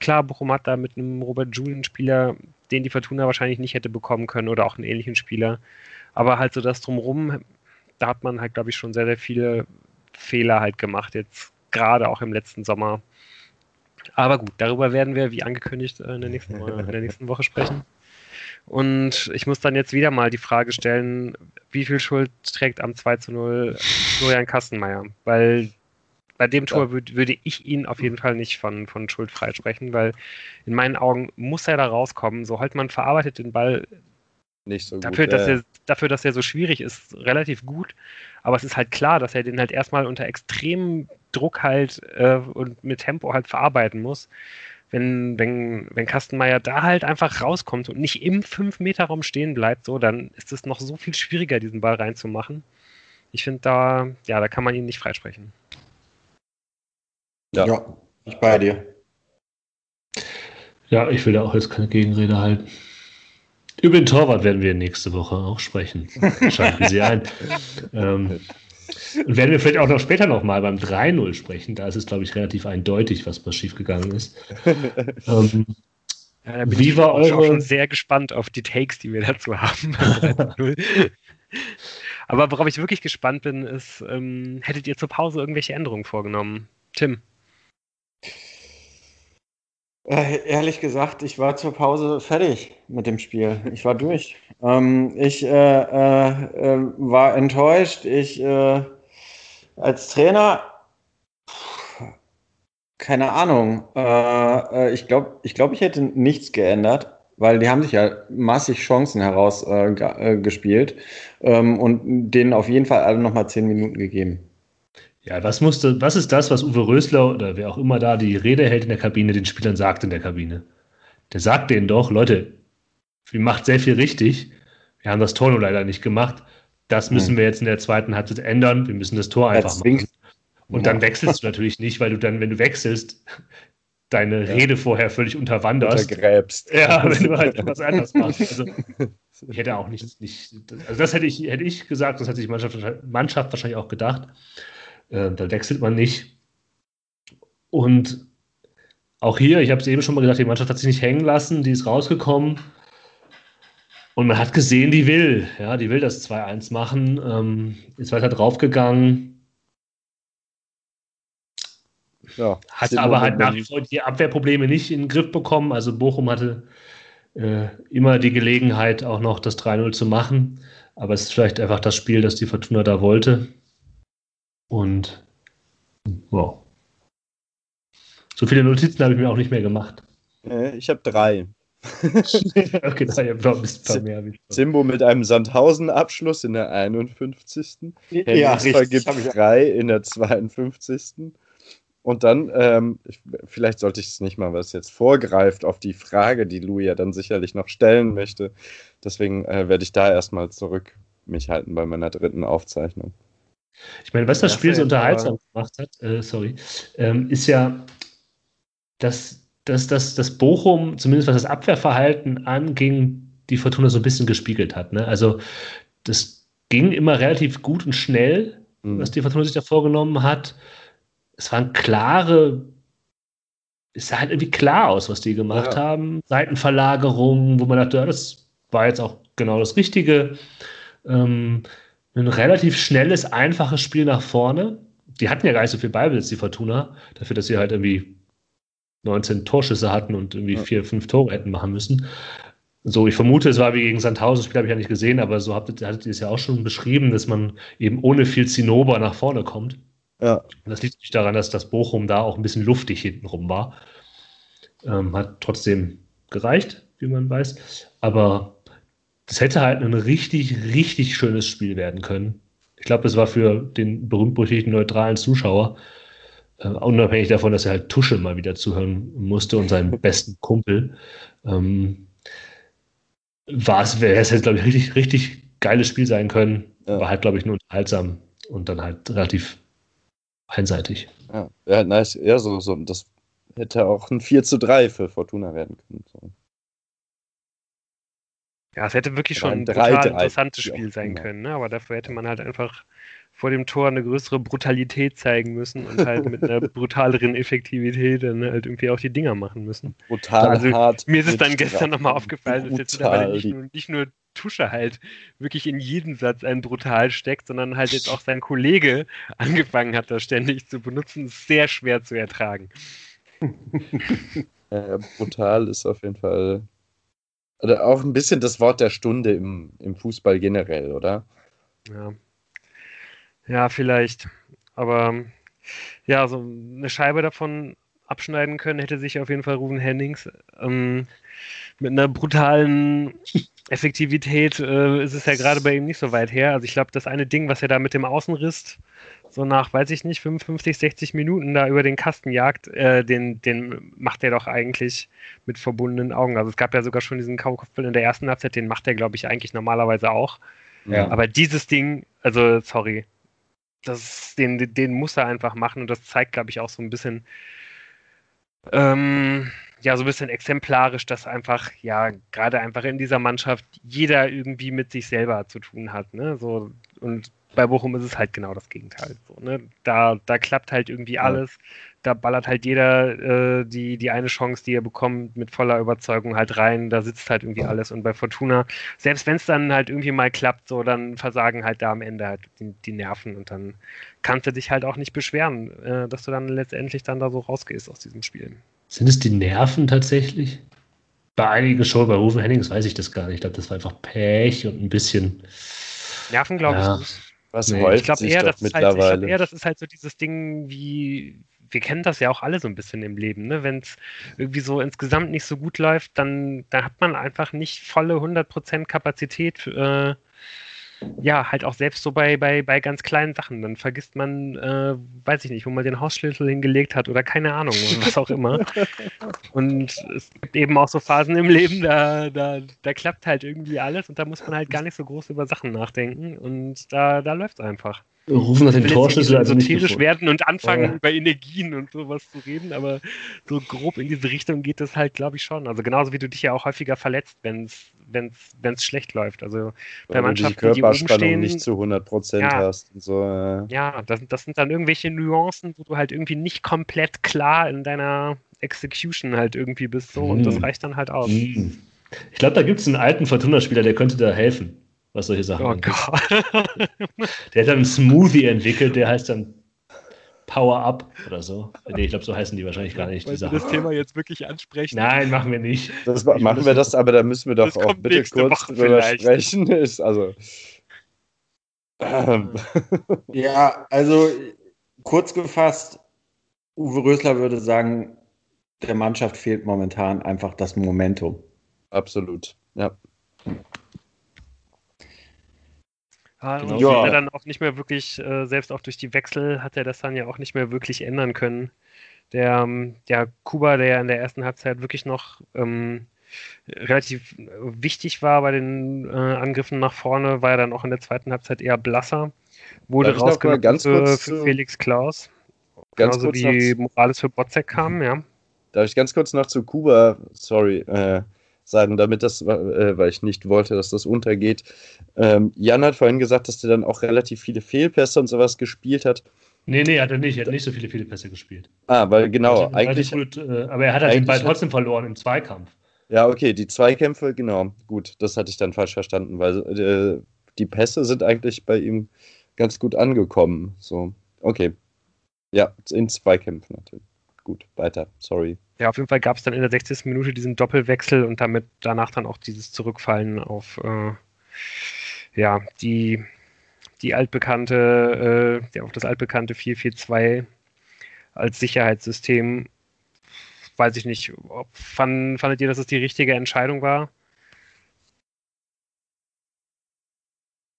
Klar, Bochum hat da mit einem Robert Julien Spieler, den die Fortuna wahrscheinlich nicht hätte bekommen können oder auch einen ähnlichen Spieler. Aber halt so das drumrum, da hat man halt, glaube ich, schon sehr, sehr viele Fehler halt gemacht, jetzt gerade auch im letzten Sommer. Aber gut, darüber werden wir, wie angekündigt, in der nächsten, in der nächsten Woche sprechen. Und ich muss dann jetzt wieder mal die Frage stellen, wie viel Schuld trägt am 2 zu 0 Florian Kastenmeier? Weil bei dem Tor würd, würde ich ihn auf jeden Fall nicht von, von Schuld freisprechen, weil in meinen Augen muss er da rauskommen. So Holtmann verarbeitet den Ball nicht so dafür, gut. Dass ja. er, dafür, dass er so schwierig ist, relativ gut. Aber es ist halt klar, dass er den halt erstmal unter extremem Druck halt äh, und mit Tempo halt verarbeiten muss wenn, wenn, wenn Kastenmeier da halt einfach rauskommt und nicht im 5-Meter-Raum stehen bleibt, so, dann ist es noch so viel schwieriger, diesen Ball reinzumachen. Ich finde, da, ja, da kann man ihn nicht freisprechen. Ja, ja ich bei dir. Ja, ich will da auch jetzt keine Gegenrede halten. Über den Torwart werden wir nächste Woche auch sprechen. Schalten Sie ein. ähm, und werden wir vielleicht auch noch später nochmal beim 3-0 sprechen. Da ist es, glaube ich, relativ eindeutig, was was schiefgegangen ist. ähm, ja, da bin wie ich war eure... auch schon sehr gespannt auf die Takes, die wir dazu haben. Aber worauf ich wirklich gespannt bin, ist, ähm, hättet ihr zur Pause irgendwelche Änderungen vorgenommen? Tim? Äh, ehrlich gesagt, ich war zur Pause fertig mit dem Spiel. Ich war durch. Ähm, ich äh, äh, äh war enttäuscht. Ich äh, als Trainer, keine Ahnung. Äh, ich glaube, ich, glaub, ich hätte nichts geändert, weil die haben sich ja massig Chancen herausgespielt ähm, und denen auf jeden Fall alle nochmal zehn Minuten gegeben. Ja, was musste, was ist das, was Uwe Rösler oder wer auch immer da die Rede hält in der Kabine, den Spielern sagt in der Kabine? Der sagt denen doch, Leute, wir macht sehr viel richtig. Wir haben das Tor nur leider nicht gemacht. Das müssen hm. wir jetzt in der zweiten Halbzeit ändern. Wir müssen das Tor einfach machen. Und dann wechselst du natürlich nicht, weil du dann, wenn du wechselst, deine ja. Rede vorher völlig unterwanderst. Untergräbst. Ja, wenn du halt was anderes machst. Also, ich hätte auch nicht, nicht, also das hätte ich, hätte ich gesagt, das hat sich die Mannschaft, Mannschaft wahrscheinlich auch gedacht. Äh, da wechselt man nicht. Und auch hier, ich habe es eben schon mal gesagt, die Mannschaft hat sich nicht hängen lassen, die ist rausgekommen. Und man hat gesehen, die will, ja, die will das 2-1 machen, ähm, ist weiter draufgegangen. Ja, hat aber halt nach wie vor die Abwehrprobleme nicht in den Griff bekommen. Also Bochum hatte äh, immer die Gelegenheit, auch noch das 3-0 zu machen. Aber es ist vielleicht einfach das Spiel, das die Fortuna da wollte. Und wow. So viele Notizen habe ich mir auch nicht mehr gemacht. Ich habe drei. okay, da habe ein paar mehr. Simbo mit einem Sandhausen-Abschluss in der 51. Ja, richtig. gibt drei in der 52. Und dann, ähm, vielleicht sollte ich es nicht mal, was jetzt vorgreift auf die Frage, die Lou ja dann sicherlich noch stellen möchte. Deswegen äh, werde ich da erstmal zurück mich halten bei meiner dritten Aufzeichnung. Ich meine, was das Spiel so unterhaltsam gemacht hat, äh, sorry, ähm, ist ja, dass, dass, dass, dass Bochum, zumindest was das Abwehrverhalten anging, die Fortuna so ein bisschen gespiegelt hat. Ne? Also das ging immer relativ gut und schnell, mhm. was die Fortuna sich da vorgenommen hat es waren klare, es sah halt irgendwie klar aus, was die gemacht ja. haben. Seitenverlagerungen, wo man dachte, ja, das war jetzt auch genau das Richtige. Ähm, ein relativ schnelles, einfaches Spiel nach vorne. Die hatten ja gar nicht so viel Beibesitz, die Fortuna, dafür, dass sie halt irgendwie 19 Torschüsse hatten und irgendwie ja. vier, fünf Tore hätten machen müssen. So, ich vermute, es war wie gegen Sandhausen, das Spiel habe ich ja nicht gesehen, aber so ihr, hattet ihr es ja auch schon beschrieben, dass man eben ohne viel Zinnober nach vorne kommt. Ja. Das liegt nicht daran, dass das Bochum da auch ein bisschen luftig hintenrum war. Ähm, hat trotzdem gereicht, wie man weiß. Aber das hätte halt ein richtig, richtig schönes Spiel werden können. Ich glaube, es war für den berühmt-berüchtigten neutralen Zuschauer, äh, unabhängig davon, dass er halt Tusche mal wieder zuhören musste und seinen besten Kumpel, ähm, war es, wäre es jetzt, glaube ich, richtig, richtig geiles Spiel sein können. Ja. War halt, glaube ich, nur unterhaltsam und dann halt relativ einseitig. Ja, ja nice. Ja, so, so, das hätte auch ein 4 zu 3 für Fortuna werden können. So. Ja, es hätte wirklich schon ein total interessantes Spiel sein können, ne? aber dafür hätte man halt einfach vor dem Tor eine größere Brutalität zeigen müssen und halt mit einer brutaleren Effektivität dann halt irgendwie auch die Dinger machen müssen. Brutal also, hart. Mir ist es dann gestern nochmal aufgefallen, dass jetzt mittlerweile nicht nur, nicht nur Tusche halt wirklich in jedem Satz ein brutal steckt, sondern halt jetzt auch sein Kollege angefangen hat, das ständig zu benutzen, ist sehr schwer zu ertragen. Ja, brutal ist auf jeden Fall oder auch ein bisschen das Wort der Stunde im, im Fußball generell, oder? Ja. Ja, vielleicht. Aber ja, so eine Scheibe davon abschneiden können hätte sich auf jeden Fall Ruben Hennings. Ähm, mit einer brutalen Effektivität äh, ist es ja gerade bei ihm nicht so weit her. Also ich glaube, das eine Ding, was er da mit dem Außenriss so nach, weiß ich nicht, 55, 60 Minuten da über den Kasten jagt, äh, den, den macht er doch eigentlich mit verbundenen Augen. Also es gab ja sogar schon diesen Kaukopfball in der ersten Halbzeit, den macht er, glaube ich, eigentlich normalerweise auch. Ja. Aber dieses Ding, also sorry, das, den, den muss er einfach machen und das zeigt, glaube ich, auch so ein bisschen, ähm, ja, so ein bisschen exemplarisch, dass einfach, ja, gerade einfach in dieser Mannschaft jeder irgendwie mit sich selber zu tun hat, ne? So, und bei Bochum ist es halt genau das Gegenteil. So, ne? da, da klappt halt irgendwie alles. Da ballert halt jeder äh, die, die eine Chance, die er bekommt, mit voller Überzeugung halt rein. Da sitzt halt irgendwie alles. Und bei Fortuna, selbst wenn es dann halt irgendwie mal klappt, so, dann versagen halt da am Ende halt die, die Nerven. Und dann kannst du dich halt auch nicht beschweren, äh, dass du dann letztendlich dann da so rausgehst aus diesem Spiel. Sind es die Nerven tatsächlich? Bei einigen schon, bei Rufen Hennings weiß ich das gar nicht. Ich glaube, das war einfach Pech und ein bisschen. Nerven, glaube ja. ich nicht. Was nee, ich glaube eher, das halt, glaub eher, das ist halt so dieses Ding wie, wir kennen das ja auch alle so ein bisschen im Leben, ne? Wenn es irgendwie so insgesamt nicht so gut läuft, dann, dann hat man einfach nicht volle 100% Kapazität äh, ja, halt auch selbst so bei, bei, bei ganz kleinen Sachen. Dann vergisst man, äh, weiß ich nicht, wo man den Hausschlüssel hingelegt hat oder keine Ahnung, was auch immer. und es gibt eben auch so Phasen im Leben, da, da, da klappt halt irgendwie alles und da muss man halt gar nicht so groß über Sachen nachdenken und da, da läuft es einfach. Wir rufen das den Torschlüssel also esoterisch werden und anfangen ja. über Energien und sowas zu reden, aber so grob in diese Richtung geht das halt, glaube ich, schon. Also genauso wie du dich ja auch häufiger verletzt, wenn es wenn es schlecht läuft. Also bei Weil Mannschaften, die, die oben stehen, nicht zu 100 Prozent ja, hast. So, äh. Ja, das, das sind dann irgendwelche Nuancen, wo du halt irgendwie nicht komplett klar in deiner Execution halt irgendwie bist. So, mm. Und das mhm. reicht dann halt aus. Mm. Ich glaube, da gibt es einen alten Fortuna-Spieler, der könnte da helfen, was solche Sachen oh Gott. Der hat dann einen Smoothie entwickelt, der heißt dann Power Up oder so. Nee, ich glaube, so heißen die wahrscheinlich gar nicht. Wollen wir das Thema jetzt wirklich ansprechen? Nein, machen wir nicht. Das, machen wir das, aber da müssen wir doch auch bitte kurz Woche drüber vielleicht. sprechen. Ist, also, ähm. Ja, also kurz gefasst, Uwe Rösler würde sagen, der Mannschaft fehlt momentan einfach das Momentum. Absolut, ja. Ah, und ja. er dann auch nicht mehr wirklich, äh, selbst auch durch die Wechsel hat er das dann ja auch nicht mehr wirklich ändern können. Der, ähm, der Kuba, der in der ersten Halbzeit wirklich noch ähm, relativ wichtig war bei den äh, Angriffen nach vorne, war er dann auch in der zweiten Halbzeit eher blasser. Wurde rausgenommen für, für Felix Klaus. Ganz Genauso kurz wie Morales für Botzek kam, ja. Darf ich ganz kurz noch zu Kuba, sorry, äh, sagen, damit das, äh, weil ich nicht wollte, dass das untergeht. Ähm, Jan hat vorhin gesagt, dass der dann auch relativ viele Fehlpässe und sowas gespielt hat. Nee, nee, hat er nicht. Er hat nicht so viele Fehlpässe gespielt. Ah, weil genau, eigentlich. Gut, äh, aber er hat halt den Ball trotzdem verloren im Zweikampf. Ja, okay, die Zweikämpfe, genau. Gut, das hatte ich dann falsch verstanden, weil äh, die Pässe sind eigentlich bei ihm ganz gut angekommen. So, okay. Ja, in Zweikämpfen natürlich. Gut, weiter, sorry. Ja, auf jeden Fall gab es dann in der 60. Minute diesen Doppelwechsel und damit danach dann auch dieses Zurückfallen auf äh, ja, die, die altbekannte, äh, ja, auf das altbekannte 442 als Sicherheitssystem. Weiß ich nicht, ob, fand, fandet ihr, dass es die richtige Entscheidung war?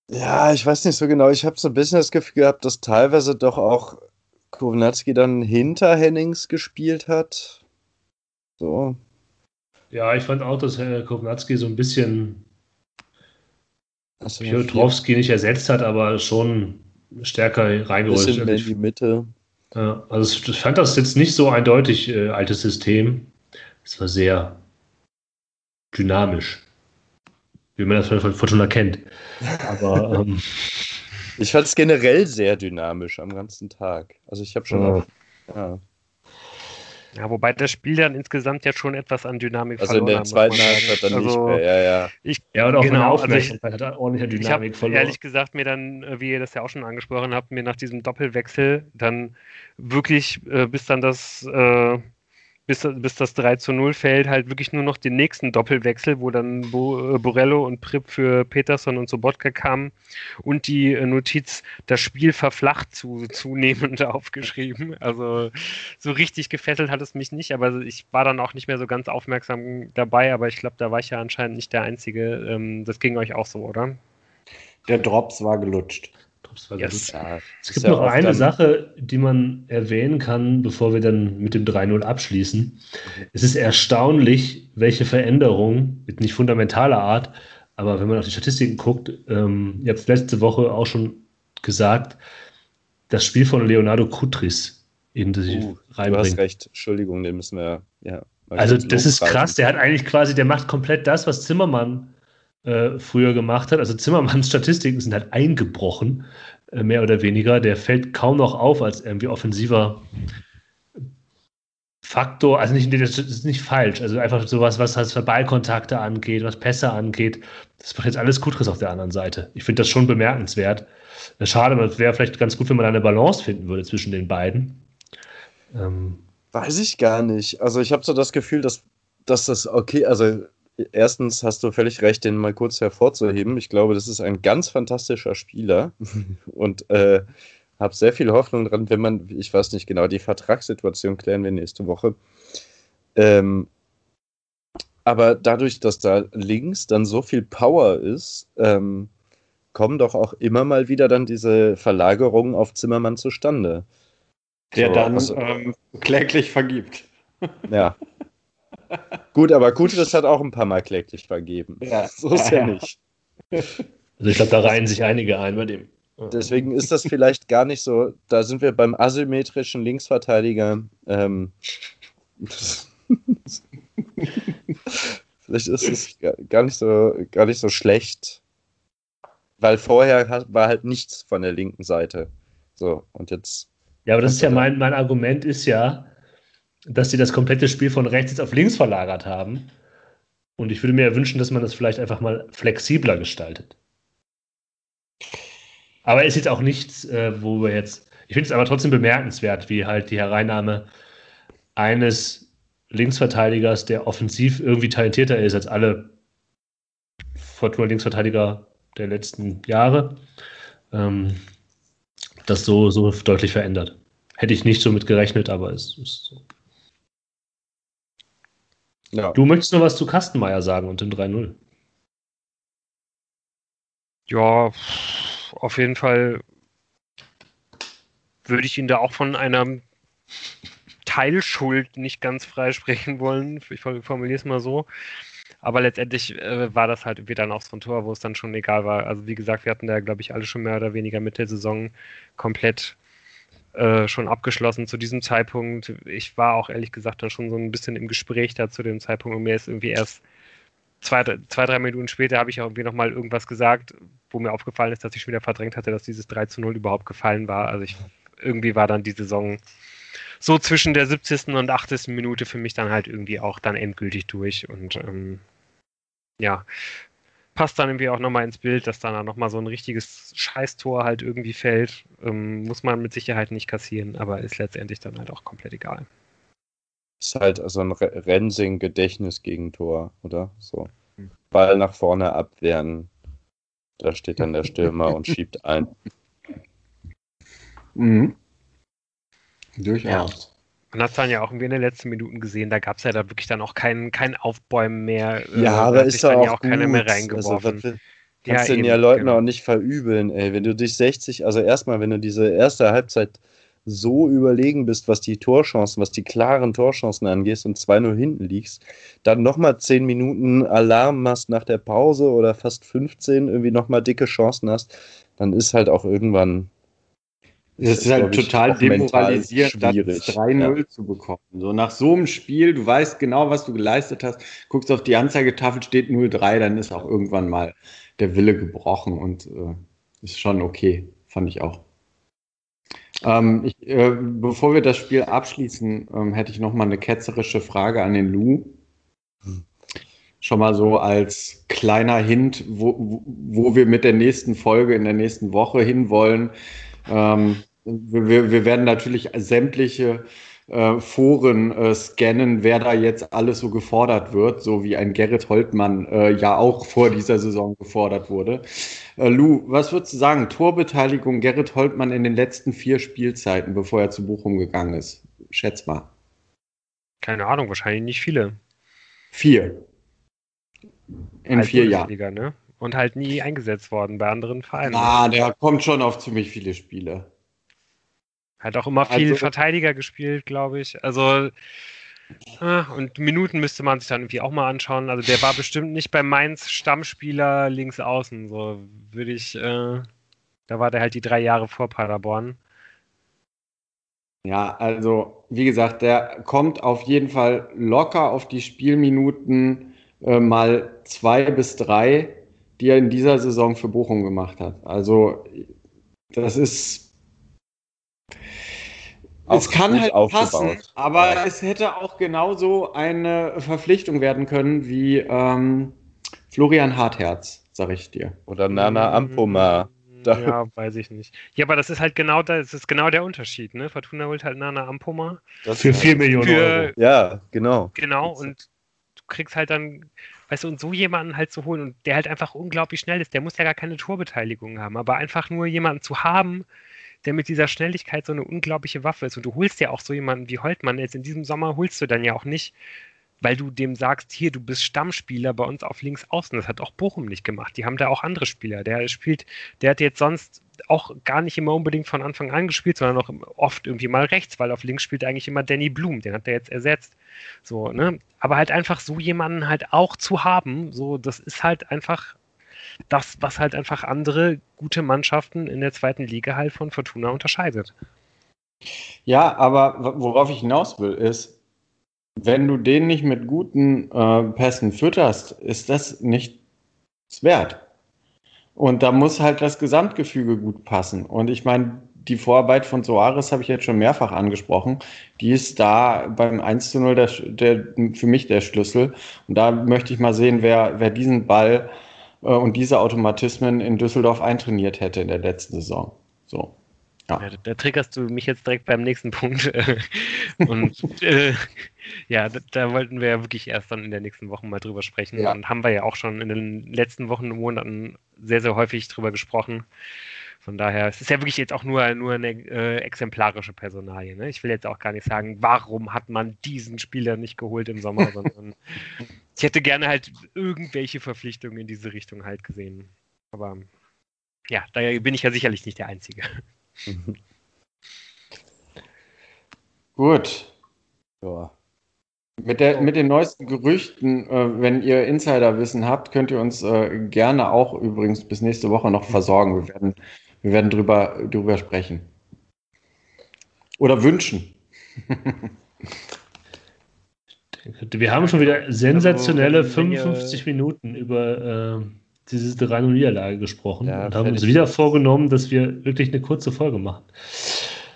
Ja, ich weiß nicht so genau. Ich habe so ein bisschen das Gefühl gehabt, dass teilweise doch auch Kownatski dann hinter Hennings gespielt hat. So. Ja, ich fand auch, dass Herr Kownatski so ein bisschen Piotrowski nicht ersetzt hat, aber schon stärker reingeholt. Bisschen mehr in die Mitte. Ja, also ich fand das jetzt nicht so eindeutig äh, altes System. Es war sehr dynamisch, wie man das von Fortuna kennt. Aber ähm, ich fand es generell sehr dynamisch am ganzen Tag. Also ich habe schon ja. Auch, ja. Ja, wobei das Spiel dann insgesamt ja schon etwas an Dynamik also verloren hat. Also in der zweiten Halbzeit dann also, nicht mehr, ja, ja. Ich, ja, und auch genau, also ich, hat ordentliche Dynamik ich verloren. ehrlich gesagt mir dann, äh, wie ihr das ja auch schon angesprochen habt, mir nach diesem Doppelwechsel dann wirklich, äh, bis dann das äh, bis, bis das 3 zu 0 fällt, halt wirklich nur noch den nächsten Doppelwechsel, wo dann äh, Borello und Prip für Peterson und Sobotka kamen und die äh, Notiz, das Spiel verflacht zu, zunehmend aufgeschrieben. Also so richtig gefesselt hat es mich nicht, aber ich war dann auch nicht mehr so ganz aufmerksam dabei, aber ich glaube, da war ich ja anscheinend nicht der Einzige. Ähm, das ging euch auch so, oder? Der Drops war gelutscht. Yes. es gibt noch eine Sache, die man erwähnen kann, bevor wir dann mit dem 3-0 abschließen. Mhm. Es ist erstaunlich, welche Veränderungen, nicht fundamentaler Art, aber wenn man auf die Statistiken guckt, ähm, ihr habt es letzte Woche auch schon gesagt, das Spiel von Leonardo Kutris in die uh, reinbringen. Du hast recht, Entschuldigung, den müssen wir, ja. Also das ist krass, der hat eigentlich quasi, der macht komplett das, was Zimmermann äh, früher gemacht hat. Also Zimmermanns Statistiken sind halt eingebrochen, äh, mehr oder weniger. Der fällt kaum noch auf als irgendwie offensiver Faktor. Also nicht, das ist nicht falsch. Also einfach sowas, was halt Ballkontakte angeht, was Pässe angeht. Das macht jetzt alles Gutris auf der anderen Seite. Ich finde das schon bemerkenswert. Äh, schade, aber es wäre vielleicht ganz gut, wenn man eine Balance finden würde zwischen den beiden. Ähm, Weiß ich gar nicht. Also ich habe so das Gefühl, dass, dass das okay, also erstens hast du völlig recht, den mal kurz hervorzuheben. Ich glaube, das ist ein ganz fantastischer Spieler und äh, habe sehr viel Hoffnung dran, wenn man, ich weiß nicht genau, die Vertragssituation klären wir nächste Woche. Ähm, aber dadurch, dass da links dann so viel Power ist, ähm, kommen doch auch immer mal wieder dann diese Verlagerungen auf Zimmermann zustande. Der so, dann also, ähm, kläglich vergibt. Ja, Gut, aber Gutris hat auch ein paar Mal kläglich vergeben. Ja. So ist ja, ja nicht. Also ich glaube, da reihen sich einige ein bei dem. Deswegen ist das vielleicht gar nicht so. Da sind wir beim asymmetrischen Linksverteidiger. Ähm, vielleicht ist es gar nicht so, gar nicht so schlecht. Weil vorher war halt nichts von der linken Seite. So, und jetzt. Ja, aber das ist ja mein, mein Argument ist ja, dass sie das komplette Spiel von rechts auf links verlagert haben. Und ich würde mir wünschen, dass man das vielleicht einfach mal flexibler gestaltet. Aber es ist jetzt auch nichts, äh, wo wir jetzt. Ich finde es aber trotzdem bemerkenswert, wie halt die Hereinnahme eines Linksverteidigers, der offensiv irgendwie talentierter ist als alle Fortuna-Linksverteidiger der letzten Jahre, ähm, das so, so deutlich verändert. Hätte ich nicht so mit gerechnet, aber es ist so. Ja. Du möchtest noch was zu Kastenmeier sagen und dem 3-0? Ja, auf jeden Fall würde ich ihn da auch von einer Teilschuld nicht ganz freisprechen wollen. Ich formuliere es mal so. Aber letztendlich äh, war das halt irgendwie dann auch so ein Tor, wo es dann schon egal war. Also wie gesagt, wir hatten da, glaube ich, alle schon mehr oder weniger mit der Saison komplett äh, schon abgeschlossen zu diesem Zeitpunkt. Ich war auch ehrlich gesagt dann schon so ein bisschen im Gespräch da zu dem Zeitpunkt und mir ist irgendwie erst zwei, zwei drei Minuten später habe ich irgendwie nochmal irgendwas gesagt, wo mir aufgefallen ist, dass ich schon wieder verdrängt hatte, dass dieses 3 zu 0 überhaupt gefallen war. Also ich, irgendwie war dann die Saison so zwischen der 70. und 80. Minute für mich dann halt irgendwie auch dann endgültig durch und ähm, ja, passt dann irgendwie auch nochmal ins Bild, dass dann nochmal so ein richtiges Scheißtor halt irgendwie fällt. Ähm, muss man mit Sicherheit nicht kassieren, aber ist letztendlich dann halt auch komplett egal. Ist halt so ein Rensing-Gedächtnis-Gegentor, oder? So. Ball nach vorne abwehren. Da steht dann der Stürmer und schiebt ein. Mhm. Durchaus. Man hat es dann ja auch irgendwie in den letzten Minuten gesehen, da gab es ja da wirklich dann auch kein, kein Aufbäumen mehr. Äh, ja, aber ist dann auch ja auch keiner mehr also, reingeworfen. Also, kannst ja, den ja Leuten genau. auch nicht verübeln, ey. Wenn du dich 60, also erstmal, wenn du diese erste Halbzeit so überlegen bist, was die Torchancen, was die klaren Torchancen angeht und 2-0 hinten liegst, dann nochmal 10 Minuten Alarm machst nach der Pause oder fast 15, irgendwie nochmal dicke Chancen hast, dann ist halt auch irgendwann es ist, ist halt total demoralisierend, das 3-0 ja. zu bekommen. So nach so einem Spiel, du weißt genau, was du geleistet hast, guckst auf die Anzeigetafel, steht 0-3, dann ist auch irgendwann mal der Wille gebrochen und äh, ist schon okay, fand ich auch. Ähm, ich, äh, bevor wir das Spiel abschließen, ähm, hätte ich noch mal eine ketzerische Frage an den Lou. Schon mal so als kleiner Hint, wo, wo wir mit der nächsten Folge in der nächsten Woche hinwollen. Ähm, wir, wir werden natürlich sämtliche äh, Foren äh, scannen, wer da jetzt alles so gefordert wird, so wie ein Gerrit Holtmann äh, ja auch vor dieser Saison gefordert wurde. Äh, Lou, was würdest du sagen? Torbeteiligung Gerrit Holtmann in den letzten vier Spielzeiten, bevor er zu Bochum gegangen ist? Schätz mal. Keine Ahnung, wahrscheinlich nicht viele. Vier. In Als vier Jahren. Ne? Und halt nie eingesetzt worden bei anderen Vereinen. Ah, der kommt schon auf ziemlich viele Spiele. Hat auch immer viel also, Verteidiger gespielt, glaube ich. Also, ah, und Minuten müsste man sich dann irgendwie auch mal anschauen. Also, der war bestimmt nicht bei Mainz Stammspieler links außen. So würde ich, äh, da war der halt die drei Jahre vor Paderborn. Ja, also, wie gesagt, der kommt auf jeden Fall locker auf die Spielminuten äh, mal zwei bis drei, die er in dieser Saison für Bochum gemacht hat. Also, das ist es kann halt passen, aber ja. es hätte auch genauso eine Verpflichtung werden können wie ähm, Florian Hartherz, sag ich dir. Oder Nana Ampoma. Ja, weiß ich nicht. Ja, aber das ist halt genau das ist genau der Unterschied, ne? Fortuna holt halt Nana Ampoma. Das für 4 Millionen für, Euro. Ja, genau. Genau, und du kriegst halt dann, weißt du, und so jemanden halt zu holen und der halt einfach unglaublich schnell ist, der muss ja gar keine Torbeteiligung haben, aber einfach nur jemanden zu haben, der mit dieser Schnelligkeit so eine unglaubliche Waffe ist. Und du holst ja auch so jemanden wie Holtmann jetzt in diesem Sommer holst du dann ja auch nicht, weil du dem sagst, hier, du bist Stammspieler bei uns auf links außen. Das hat auch Bochum nicht gemacht. Die haben da auch andere Spieler. Der spielt, der hat jetzt sonst auch gar nicht immer unbedingt von Anfang an gespielt, sondern auch oft irgendwie mal rechts, weil auf links spielt eigentlich immer Danny Blum, den hat er jetzt ersetzt. So, ne? Aber halt einfach so jemanden halt auch zu haben, so, das ist halt einfach das, was halt einfach andere gute Mannschaften in der zweiten Liga halt von Fortuna unterscheidet. Ja, aber worauf ich hinaus will, ist, wenn du den nicht mit guten äh, Pässen fütterst, ist das nichts wert. Und da muss halt das Gesamtgefüge gut passen. Und ich meine, die Vorarbeit von Soares habe ich jetzt schon mehrfach angesprochen. Die ist da beim 1 zu 0 der, der, für mich der Schlüssel. Und da möchte ich mal sehen, wer, wer diesen Ball und diese Automatismen in Düsseldorf eintrainiert hätte in der letzten Saison. So. Ja. ja da triggerst du mich jetzt direkt beim nächsten Punkt. und äh, ja, da, da, wollten wir ja wirklich erst dann in der nächsten Woche mal drüber sprechen. Ja. Und haben wir ja auch schon in den letzten Wochen und Monaten sehr, sehr häufig drüber gesprochen. Von daher, es ist ja wirklich jetzt auch nur, nur eine äh, exemplarische Personalie. Ne? Ich will jetzt auch gar nicht sagen, warum hat man diesen Spieler nicht geholt im Sommer, sondern ich hätte gerne halt irgendwelche Verpflichtungen in diese Richtung halt gesehen. Aber ja, da bin ich ja sicherlich nicht der Einzige. Gut. Ja. Mit, der, mit den neuesten Gerüchten, äh, wenn ihr Insiderwissen habt, könnt ihr uns äh, gerne auch übrigens bis nächste Woche noch versorgen. Wir werden, wir werden drüber, drüber sprechen. Oder wünschen. Wir haben schon wieder sensationelle also, 55 Minuten über äh, diese 3 Niederlage gesprochen ja, und haben uns wieder vorgenommen, dass wir wirklich eine kurze Folge machen.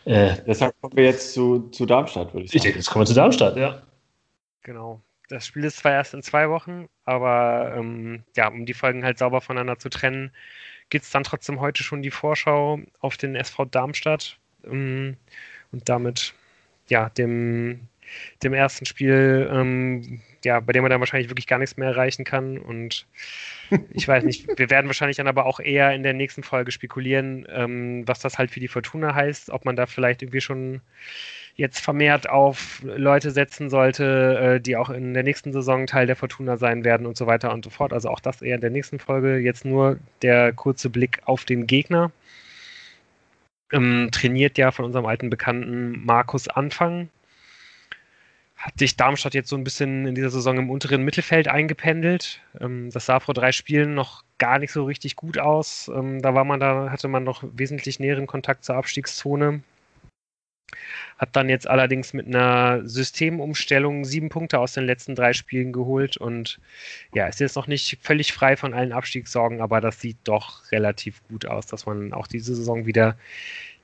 Äh, Deshalb kommen wir jetzt zu, zu Darmstadt, würde ich sagen. Ich denke, jetzt kommen wir zu Darmstadt, ja. Genau. Das Spiel ist zwar erst in zwei Wochen, aber ähm, ja, um die Folgen halt sauber voneinander zu trennen, gibt es dann trotzdem heute schon die Vorschau auf den SV Darmstadt ähm, und damit ja dem, dem ersten Spiel, ähm, ja, bei dem man dann wahrscheinlich wirklich gar nichts mehr erreichen kann. Und ich weiß nicht, wir werden wahrscheinlich dann aber auch eher in der nächsten Folge spekulieren, ähm, was das halt für die Fortuna heißt, ob man da vielleicht irgendwie schon jetzt vermehrt auf Leute setzen sollte, äh, die auch in der nächsten Saison Teil der Fortuna sein werden und so weiter und so fort. Also auch das eher in der nächsten Folge. Jetzt nur der kurze Blick auf den Gegner. Ähm, trainiert ja von unserem alten Bekannten Markus Anfang. Hat sich Darmstadt jetzt so ein bisschen in dieser Saison im unteren Mittelfeld eingependelt. Ähm, das sah vor drei Spielen noch gar nicht so richtig gut aus. Ähm, da war man da, hatte man noch wesentlich näheren Kontakt zur Abstiegszone. Hat dann jetzt allerdings mit einer Systemumstellung sieben Punkte aus den letzten drei Spielen geholt und ja, ist jetzt noch nicht völlig frei von allen Abstiegssorgen, aber das sieht doch relativ gut aus, dass man auch diese Saison wieder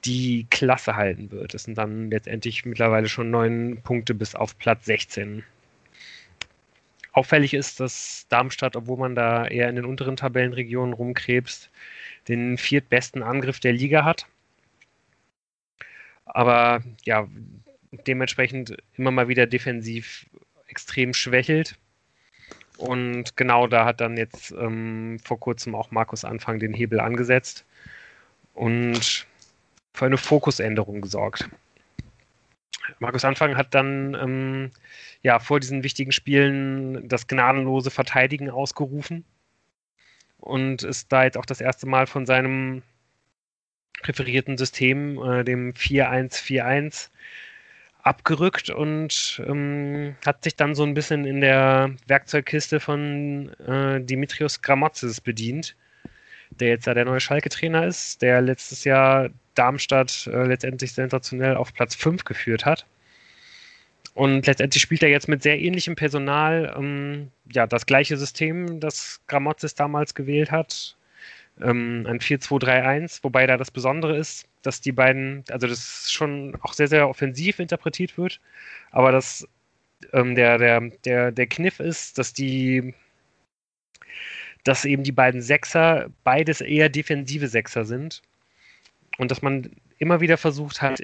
die Klasse halten wird. Das sind dann letztendlich mittlerweile schon neun Punkte bis auf Platz 16. Auffällig ist, dass Darmstadt, obwohl man da eher in den unteren Tabellenregionen rumkrebst, den viertbesten Angriff der Liga hat aber ja, dementsprechend immer mal wieder defensiv extrem schwächelt. Und genau da hat dann jetzt ähm, vor kurzem auch Markus Anfang den Hebel angesetzt und für eine Fokusänderung gesorgt. Markus Anfang hat dann ähm, ja vor diesen wichtigen Spielen das gnadenlose Verteidigen ausgerufen und ist da jetzt auch das erste Mal von seinem präferierten System, äh, dem 4-1-4-1, abgerückt und ähm, hat sich dann so ein bisschen in der Werkzeugkiste von äh, Dimitrios Gramotzes bedient, der jetzt ja der neue Schalke-Trainer ist, der letztes Jahr Darmstadt äh, letztendlich sensationell auf Platz 5 geführt hat. Und letztendlich spielt er jetzt mit sehr ähnlichem Personal ähm, ja, das gleiche System, das Gramotzes damals gewählt hat ähm, ein 4-2-3-1, wobei da das Besondere ist, dass die beiden, also das schon auch sehr, sehr offensiv interpretiert wird, aber dass ähm, der, der, der, der Kniff ist, dass die dass eben die beiden Sechser beides eher defensive Sechser sind und dass man immer wieder versucht hat,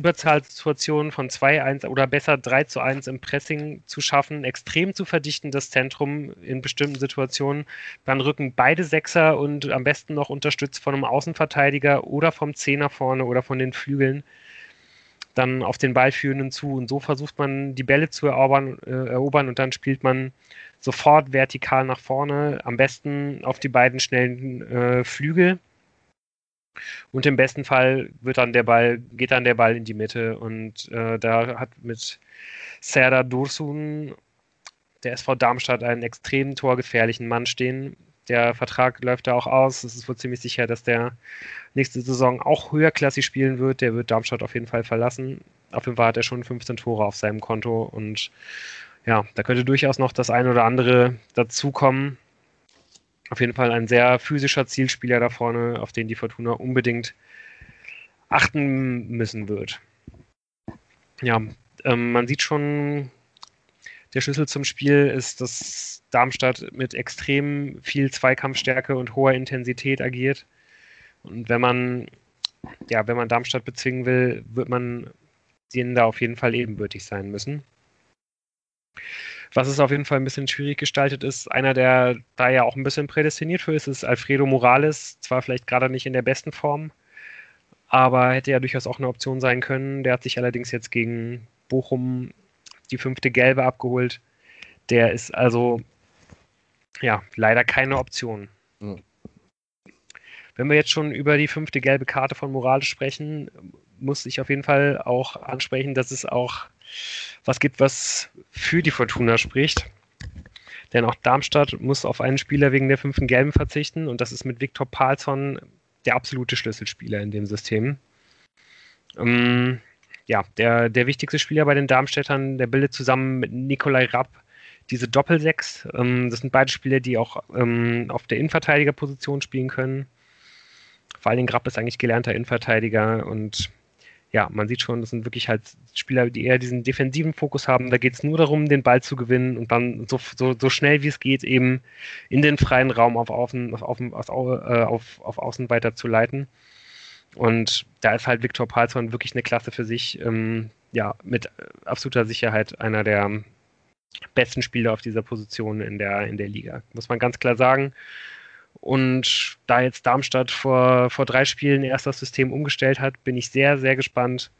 Überzahlsituationen von 2-1 oder besser 3 zu 1 im Pressing zu schaffen, extrem zu verdichten, das Zentrum in bestimmten Situationen. Dann rücken beide Sechser und am besten noch unterstützt von einem Außenverteidiger oder vom Zehner vorne oder von den Flügeln dann auf den Ballführenden zu. Und so versucht man, die Bälle zu erobern, äh, erobern und dann spielt man sofort vertikal nach vorne, am besten auf die beiden schnellen äh, Flügel und im besten Fall wird dann der Ball, geht dann der Ball in die Mitte. Und äh, da hat mit Serdar Dursun der SV Darmstadt einen extrem torgefährlichen Mann stehen. Der Vertrag läuft da auch aus. Es ist wohl ziemlich sicher, dass der nächste Saison auch höherklassig spielen wird. Der wird Darmstadt auf jeden Fall verlassen. Auf jeden Fall hat er schon 15 Tore auf seinem Konto und ja, da könnte durchaus noch das ein oder andere dazukommen auf jeden Fall ein sehr physischer Zielspieler da vorne, auf den die Fortuna unbedingt achten müssen wird. Ja, ähm, man sieht schon, der Schlüssel zum Spiel ist, dass Darmstadt mit extrem viel Zweikampfstärke und hoher Intensität agiert. Und wenn man, ja, wenn man Darmstadt bezwingen will, wird man denen da auf jeden Fall ebenbürtig sein müssen. Was es auf jeden Fall ein bisschen schwierig gestaltet ist, einer, der da ja auch ein bisschen prädestiniert für ist, ist Alfredo Morales. Zwar vielleicht gerade nicht in der besten Form, aber hätte ja durchaus auch eine Option sein können. Der hat sich allerdings jetzt gegen Bochum die fünfte Gelbe abgeholt. Der ist also ja leider keine Option. Mhm. Wenn wir jetzt schon über die fünfte gelbe Karte von Morales sprechen, muss ich auf jeden Fall auch ansprechen, dass es auch was gibt, was für die Fortuna spricht. Denn auch Darmstadt muss auf einen Spieler wegen der fünften Gelben verzichten und das ist mit Viktor Palsson der absolute Schlüsselspieler in dem System. Ähm, ja, der, der wichtigste Spieler bei den Darmstädtern, der bildet zusammen mit Nikolai Rapp diese Doppelsechs. Ähm, das sind beide Spieler, die auch ähm, auf der Innenverteidigerposition spielen können. Vor allem Rapp ist eigentlich gelernter Innenverteidiger und ja, man sieht schon, das sind wirklich halt Spieler, die eher diesen defensiven Fokus haben. Da geht es nur darum, den Ball zu gewinnen und dann so, so, so schnell wie es geht eben in den freien Raum auf Außen, auf, auf, äh, auf, auf Außen weiterzuleiten. Und da ist halt Viktor Palsson wirklich eine Klasse für sich. Ähm, ja, mit absoluter Sicherheit einer der besten Spieler auf dieser Position in der, in der Liga. Muss man ganz klar sagen. Und da jetzt Darmstadt vor, vor drei Spielen erst das System umgestellt hat, bin ich sehr, sehr gespannt,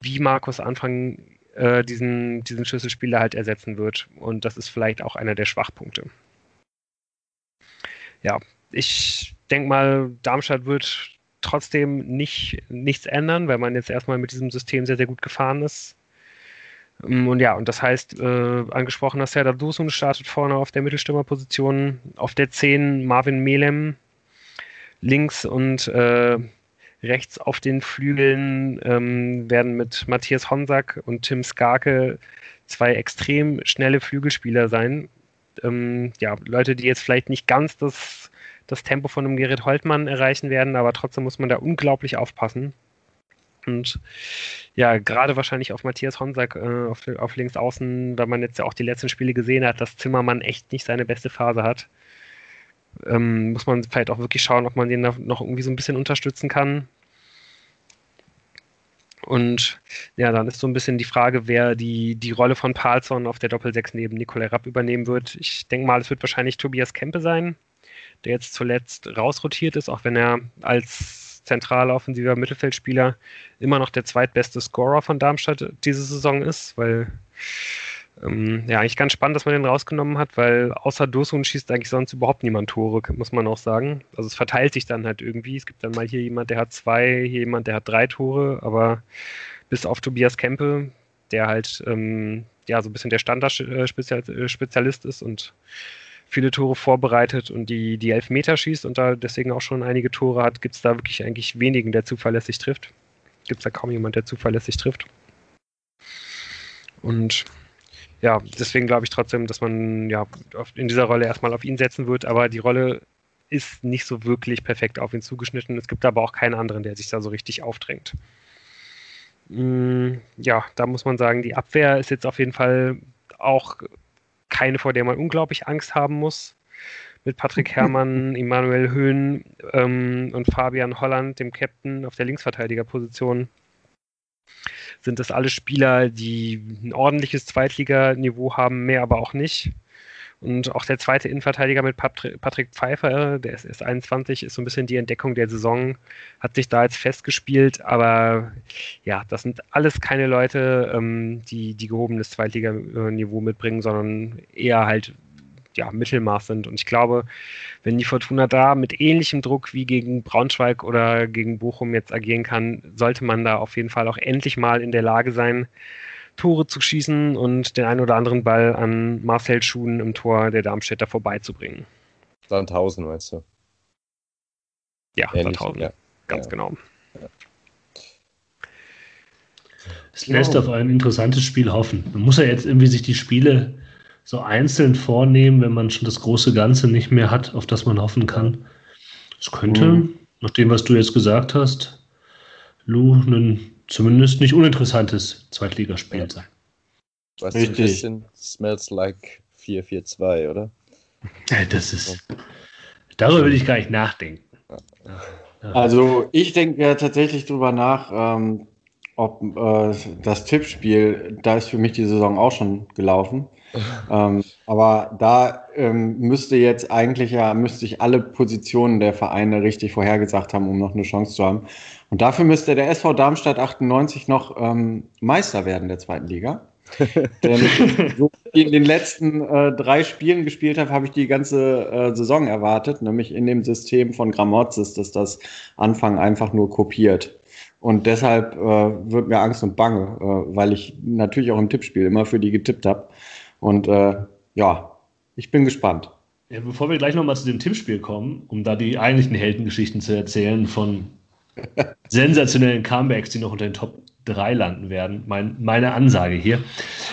wie Markus Anfang äh, diesen, diesen Schlüsselspieler halt ersetzen wird. Und das ist vielleicht auch einer der Schwachpunkte. Ja, ich denke mal, Darmstadt wird trotzdem nicht, nichts ändern, weil man jetzt erstmal mit diesem System sehr, sehr gut gefahren ist. Ähm, und ja, und das heißt, äh, angesprochen hast Serdar Dusun startet vorne auf der Mittelstürmerposition, auf der 10 Marvin Melem, links und äh, rechts auf den Flügeln ähm, werden mit Matthias Honsack und Tim Skarke zwei extrem schnelle Flügelspieler sein. Ähm, ja, Leute, die jetzt vielleicht nicht ganz das, das Tempo von einem Gerrit Holtmann erreichen werden, aber trotzdem muss man da unglaublich aufpassen. Und ja, gerade wahrscheinlich auf Matthias Honsack äh, auf, auf links außen, weil man jetzt ja auch die letzten Spiele gesehen hat, dass Zimmermann echt nicht seine beste Phase hat. Ähm, muss man vielleicht auch wirklich schauen, ob man den noch irgendwie so ein bisschen unterstützen kann. Und ja, dann ist so ein bisschen die Frage, wer die, die Rolle von Palsson auf der Doppelsechs neben Nikolai Rapp übernehmen wird. Ich denke mal, es wird wahrscheinlich Tobias Kempe sein, der jetzt zuletzt rausrotiert ist, auch wenn er als zentraler offensiver Mittelfeldspieler immer noch der zweitbeste Scorer von Darmstadt diese Saison ist, weil ähm, ja, eigentlich ganz spannend, dass man den rausgenommen hat, weil außer Dosun schießt eigentlich sonst überhaupt niemand Tore, muss man auch sagen. Also es verteilt sich dann halt irgendwie. Es gibt dann mal hier jemand, der hat zwei, hier jemand, der hat drei Tore, aber bis auf Tobias Kempe, der halt ähm, ja so ein bisschen der Standardspezialist ist und viele Tore vorbereitet und die, die Elfmeter schießt und da deswegen auch schon einige Tore hat, gibt es da wirklich eigentlich wenigen, der zuverlässig trifft. Gibt es da kaum jemand, der zuverlässig trifft. Und ja, deswegen glaube ich trotzdem, dass man ja in dieser Rolle erstmal auf ihn setzen wird, aber die Rolle ist nicht so wirklich perfekt auf ihn zugeschnitten. Es gibt aber auch keinen anderen, der sich da so richtig aufdrängt. Mm, ja, da muss man sagen, die Abwehr ist jetzt auf jeden Fall auch keine, vor der man unglaublich Angst haben muss. Mit Patrick Herrmann, Emanuel Höhn ähm, und Fabian Holland, dem Captain auf der Linksverteidigerposition, sind das alle Spieler, die ein ordentliches Zweitliganiveau haben, mehr aber auch nicht. Und auch der zweite Innenverteidiger mit Patrick Pfeiffer, der ist erst 21, ist so ein bisschen die Entdeckung der Saison, hat sich da jetzt festgespielt, aber ja, das sind alles keine Leute, ähm, die, die gehobenes Zweitliganiveau mitbringen, sondern eher halt ja, Mittelmaß sind. Und ich glaube, wenn die Fortuna da mit ähnlichem Druck wie gegen Braunschweig oder gegen Bochum jetzt agieren kann, sollte man da auf jeden Fall auch endlich mal in der Lage sein, Tore zu schießen und den einen oder anderen Ball an Marcel Schuhen im Tor der Darmstädter vorbeizubringen. Sandhausen, weißt du? Ja, Ähnlich, Sandhausen. Ja. Ganz ja. genau. Ja. Es lässt auf ein interessantes Spiel hoffen. Man muss ja jetzt irgendwie sich die Spiele so einzeln vornehmen, wenn man schon das große Ganze nicht mehr hat, auf das man hoffen kann. Es könnte, mhm. nach dem, was du jetzt gesagt hast, Lou, ein zumindest nicht uninteressantes Zweitligaspiel ja. sein. Was Richtig. ein bisschen smells like 4-4-2, oder? Das ist. Darüber will ich gar nicht nachdenken. Also ich denke ja tatsächlich drüber nach, ähm, ob äh, das Tippspiel, da ist für mich die Saison auch schon gelaufen. ähm, aber da ähm, müsste jetzt eigentlich ja, müsste ich alle Positionen der Vereine richtig vorhergesagt haben, um noch eine Chance zu haben. Und dafür müsste der SV Darmstadt 98 noch ähm, Meister werden der zweiten Liga. Denn so wie ich in den letzten äh, drei Spielen gespielt habe, habe ich die ganze äh, Saison erwartet, nämlich in dem System von Gramozis, dass das Anfang einfach nur kopiert. Und deshalb äh, wird mir Angst und Bange, äh, weil ich natürlich auch im Tippspiel immer für die getippt habe. Und äh, ja, ich bin gespannt. Ja, bevor wir gleich nochmal zu dem Tippspiel kommen, um da die eigentlichen Heldengeschichten zu erzählen von sensationellen Comebacks, die noch unter den Top 3 landen werden, mein, meine Ansage hier,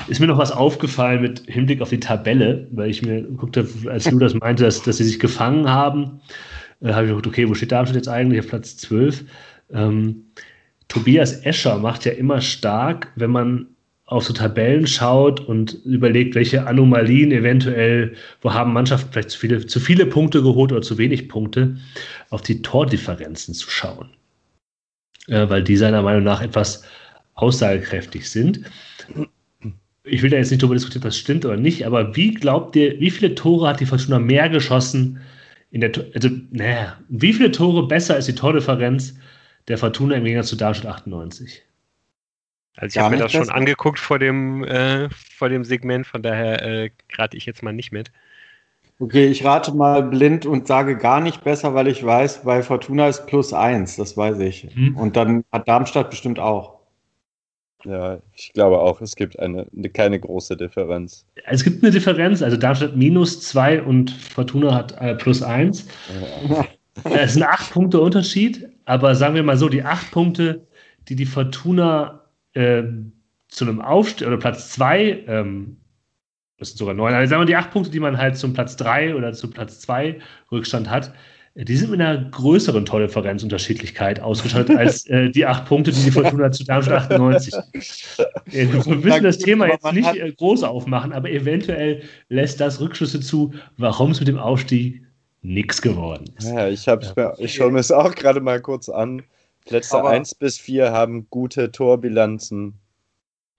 ist mir noch was aufgefallen mit Hinblick auf die Tabelle, weil ich mir guckte, als du das meinte, dass, dass sie sich gefangen haben, äh, habe ich gedacht, okay, wo steht Darmstadt jetzt eigentlich auf Platz 12? Ähm, Tobias Escher macht ja immer stark, wenn man auf so Tabellen schaut und überlegt, welche Anomalien eventuell, wo haben Mannschaften vielleicht zu viele, zu viele Punkte geholt oder zu wenig Punkte, auf die Tordifferenzen zu schauen. Äh, weil die seiner Meinung nach etwas aussagekräftig sind. Ich will da jetzt nicht darüber diskutieren, ob das stimmt oder nicht, aber wie glaubt ihr, wie viele Tore hat die Fortuna mehr geschossen in der, also, naja, wie viele Tore besser ist die Tordifferenz der Fortuna im Gegensatz zu Darmstadt 98? Also ich habe mir das schon angeguckt vor dem, äh, vor dem Segment, von daher äh, rate ich jetzt mal nicht mit. Okay, ich rate mal blind und sage gar nicht besser, weil ich weiß, bei Fortuna ist plus eins, das weiß ich. Hm. Und dann hat Darmstadt bestimmt auch. Ja, ich glaube auch, es gibt eine, keine große Differenz. Es gibt eine Differenz, also Darmstadt minus zwei und Fortuna hat äh, plus eins. Ja. Es sind acht Punkte Unterschied, aber sagen wir mal so, die acht Punkte, die die Fortuna äh, zu einem Aufstieg oder Platz 2, ähm, das sind sogar neun, also sagen wir die acht Punkte, die man halt zum Platz 3 oder zum Platz 2 Rückstand hat, die sind mit einer größeren Tordifferenzunterschiedlichkeit ausgestattet als äh, die acht Punkte, die die Fortuna zu Darmstadt 98. Äh, wir müssen das Thema jetzt nicht äh, groß aufmachen, aber eventuell lässt das Rückschlüsse zu, warum es mit dem Aufstieg nichts geworden ist. Ja, ich, ja. ich schaue mir es auch gerade mal kurz an. Plätze 1 bis 4 haben gute Torbilanzen.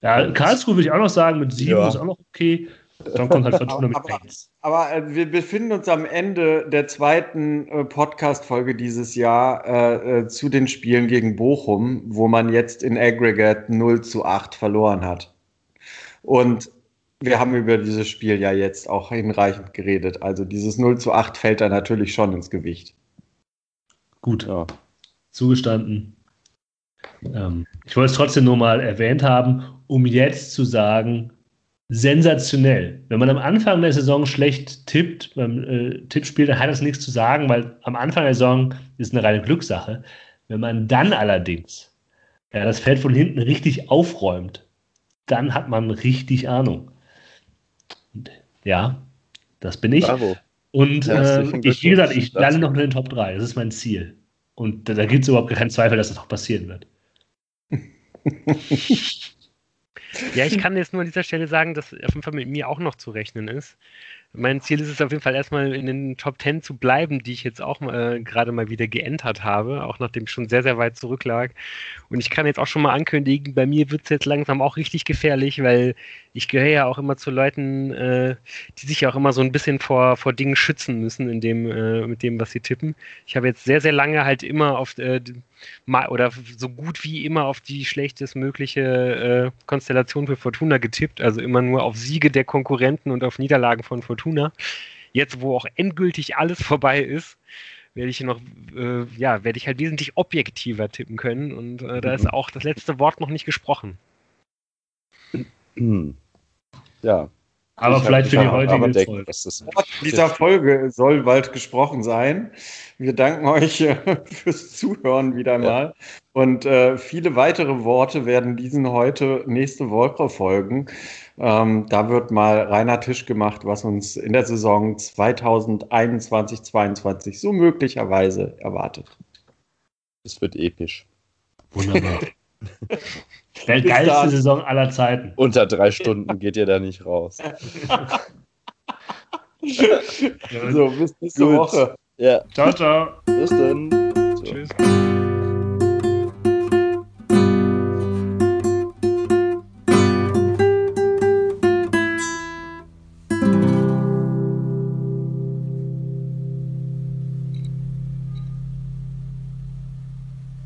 Ja, Karlsruhe würde ich auch noch sagen, mit 7 ja. ist auch noch okay. Dann kommt halt Fortuna mit aber, aber äh, wir befinden uns am Ende der zweiten äh, Podcast-Folge dieses Jahr äh, äh, zu den Spielen gegen Bochum, wo man jetzt in Aggregate 0 zu 8 verloren hat. Und wir haben über dieses Spiel ja jetzt auch hinreichend geredet. Also dieses 0 zu 8 fällt da natürlich schon ins Gewicht. Gut. Ja zugestanden. Ähm, ich wollte es trotzdem nur mal erwähnt haben, um jetzt zu sagen, sensationell. Wenn man am Anfang der Saison schlecht tippt, beim äh, Tippspiel, dann hat das nichts zu sagen, weil am Anfang der Saison ist eine reine Glückssache. Wenn man dann allerdings ja, das Feld von hinten richtig aufräumt, dann hat man richtig Ahnung. Und, ja, das bin ich. Bravo. Und äh, ich, wie gesagt, ich lande noch in den Top 3. Das ist mein Ziel. Und da, da gibt es überhaupt keinen Zweifel, dass das auch passieren wird. ja, ich kann jetzt nur an dieser Stelle sagen, dass auf jeden Fall mit mir auch noch zu rechnen ist. Mein Ziel ist es auf jeden Fall erstmal in den Top 10 zu bleiben, die ich jetzt auch äh, gerade mal wieder geentert habe, auch nachdem ich schon sehr, sehr weit zurücklag. Und ich kann jetzt auch schon mal ankündigen, bei mir wird es jetzt langsam auch richtig gefährlich, weil ich gehöre ja auch immer zu Leuten, äh, die sich ja auch immer so ein bisschen vor, vor Dingen schützen müssen, in dem, äh, mit dem, was sie tippen. Ich habe jetzt sehr, sehr lange halt immer auf äh, oder so gut wie immer auf die schlechtestmögliche äh, Konstellation für Fortuna getippt, also immer nur auf Siege der Konkurrenten und auf Niederlagen von Fortuna. Jetzt, wo auch endgültig alles vorbei ist, werde ich noch, äh, ja, werde ich halt wesentlich objektiver tippen können und äh, da ist auch das letzte Wort noch nicht gesprochen. Ja, aber ich vielleicht für die heutige Folge. Das dieser Folge soll bald gesprochen sein. Wir danken euch äh, fürs Zuhören wieder mal. Ja. Und äh, viele weitere Worte werden diesen heute nächste Woche folgen. Ähm, da wird mal reiner Tisch gemacht, was uns in der Saison 2021, 2022 so möglicherweise erwartet. Es wird episch. Wunderbar. Der geilste Saison aller Zeiten. Unter drei Stunden geht ihr da nicht raus. so, bis nächste Gut. Woche. Ja. Ciao, ciao. Bis dann. So. Tschüss.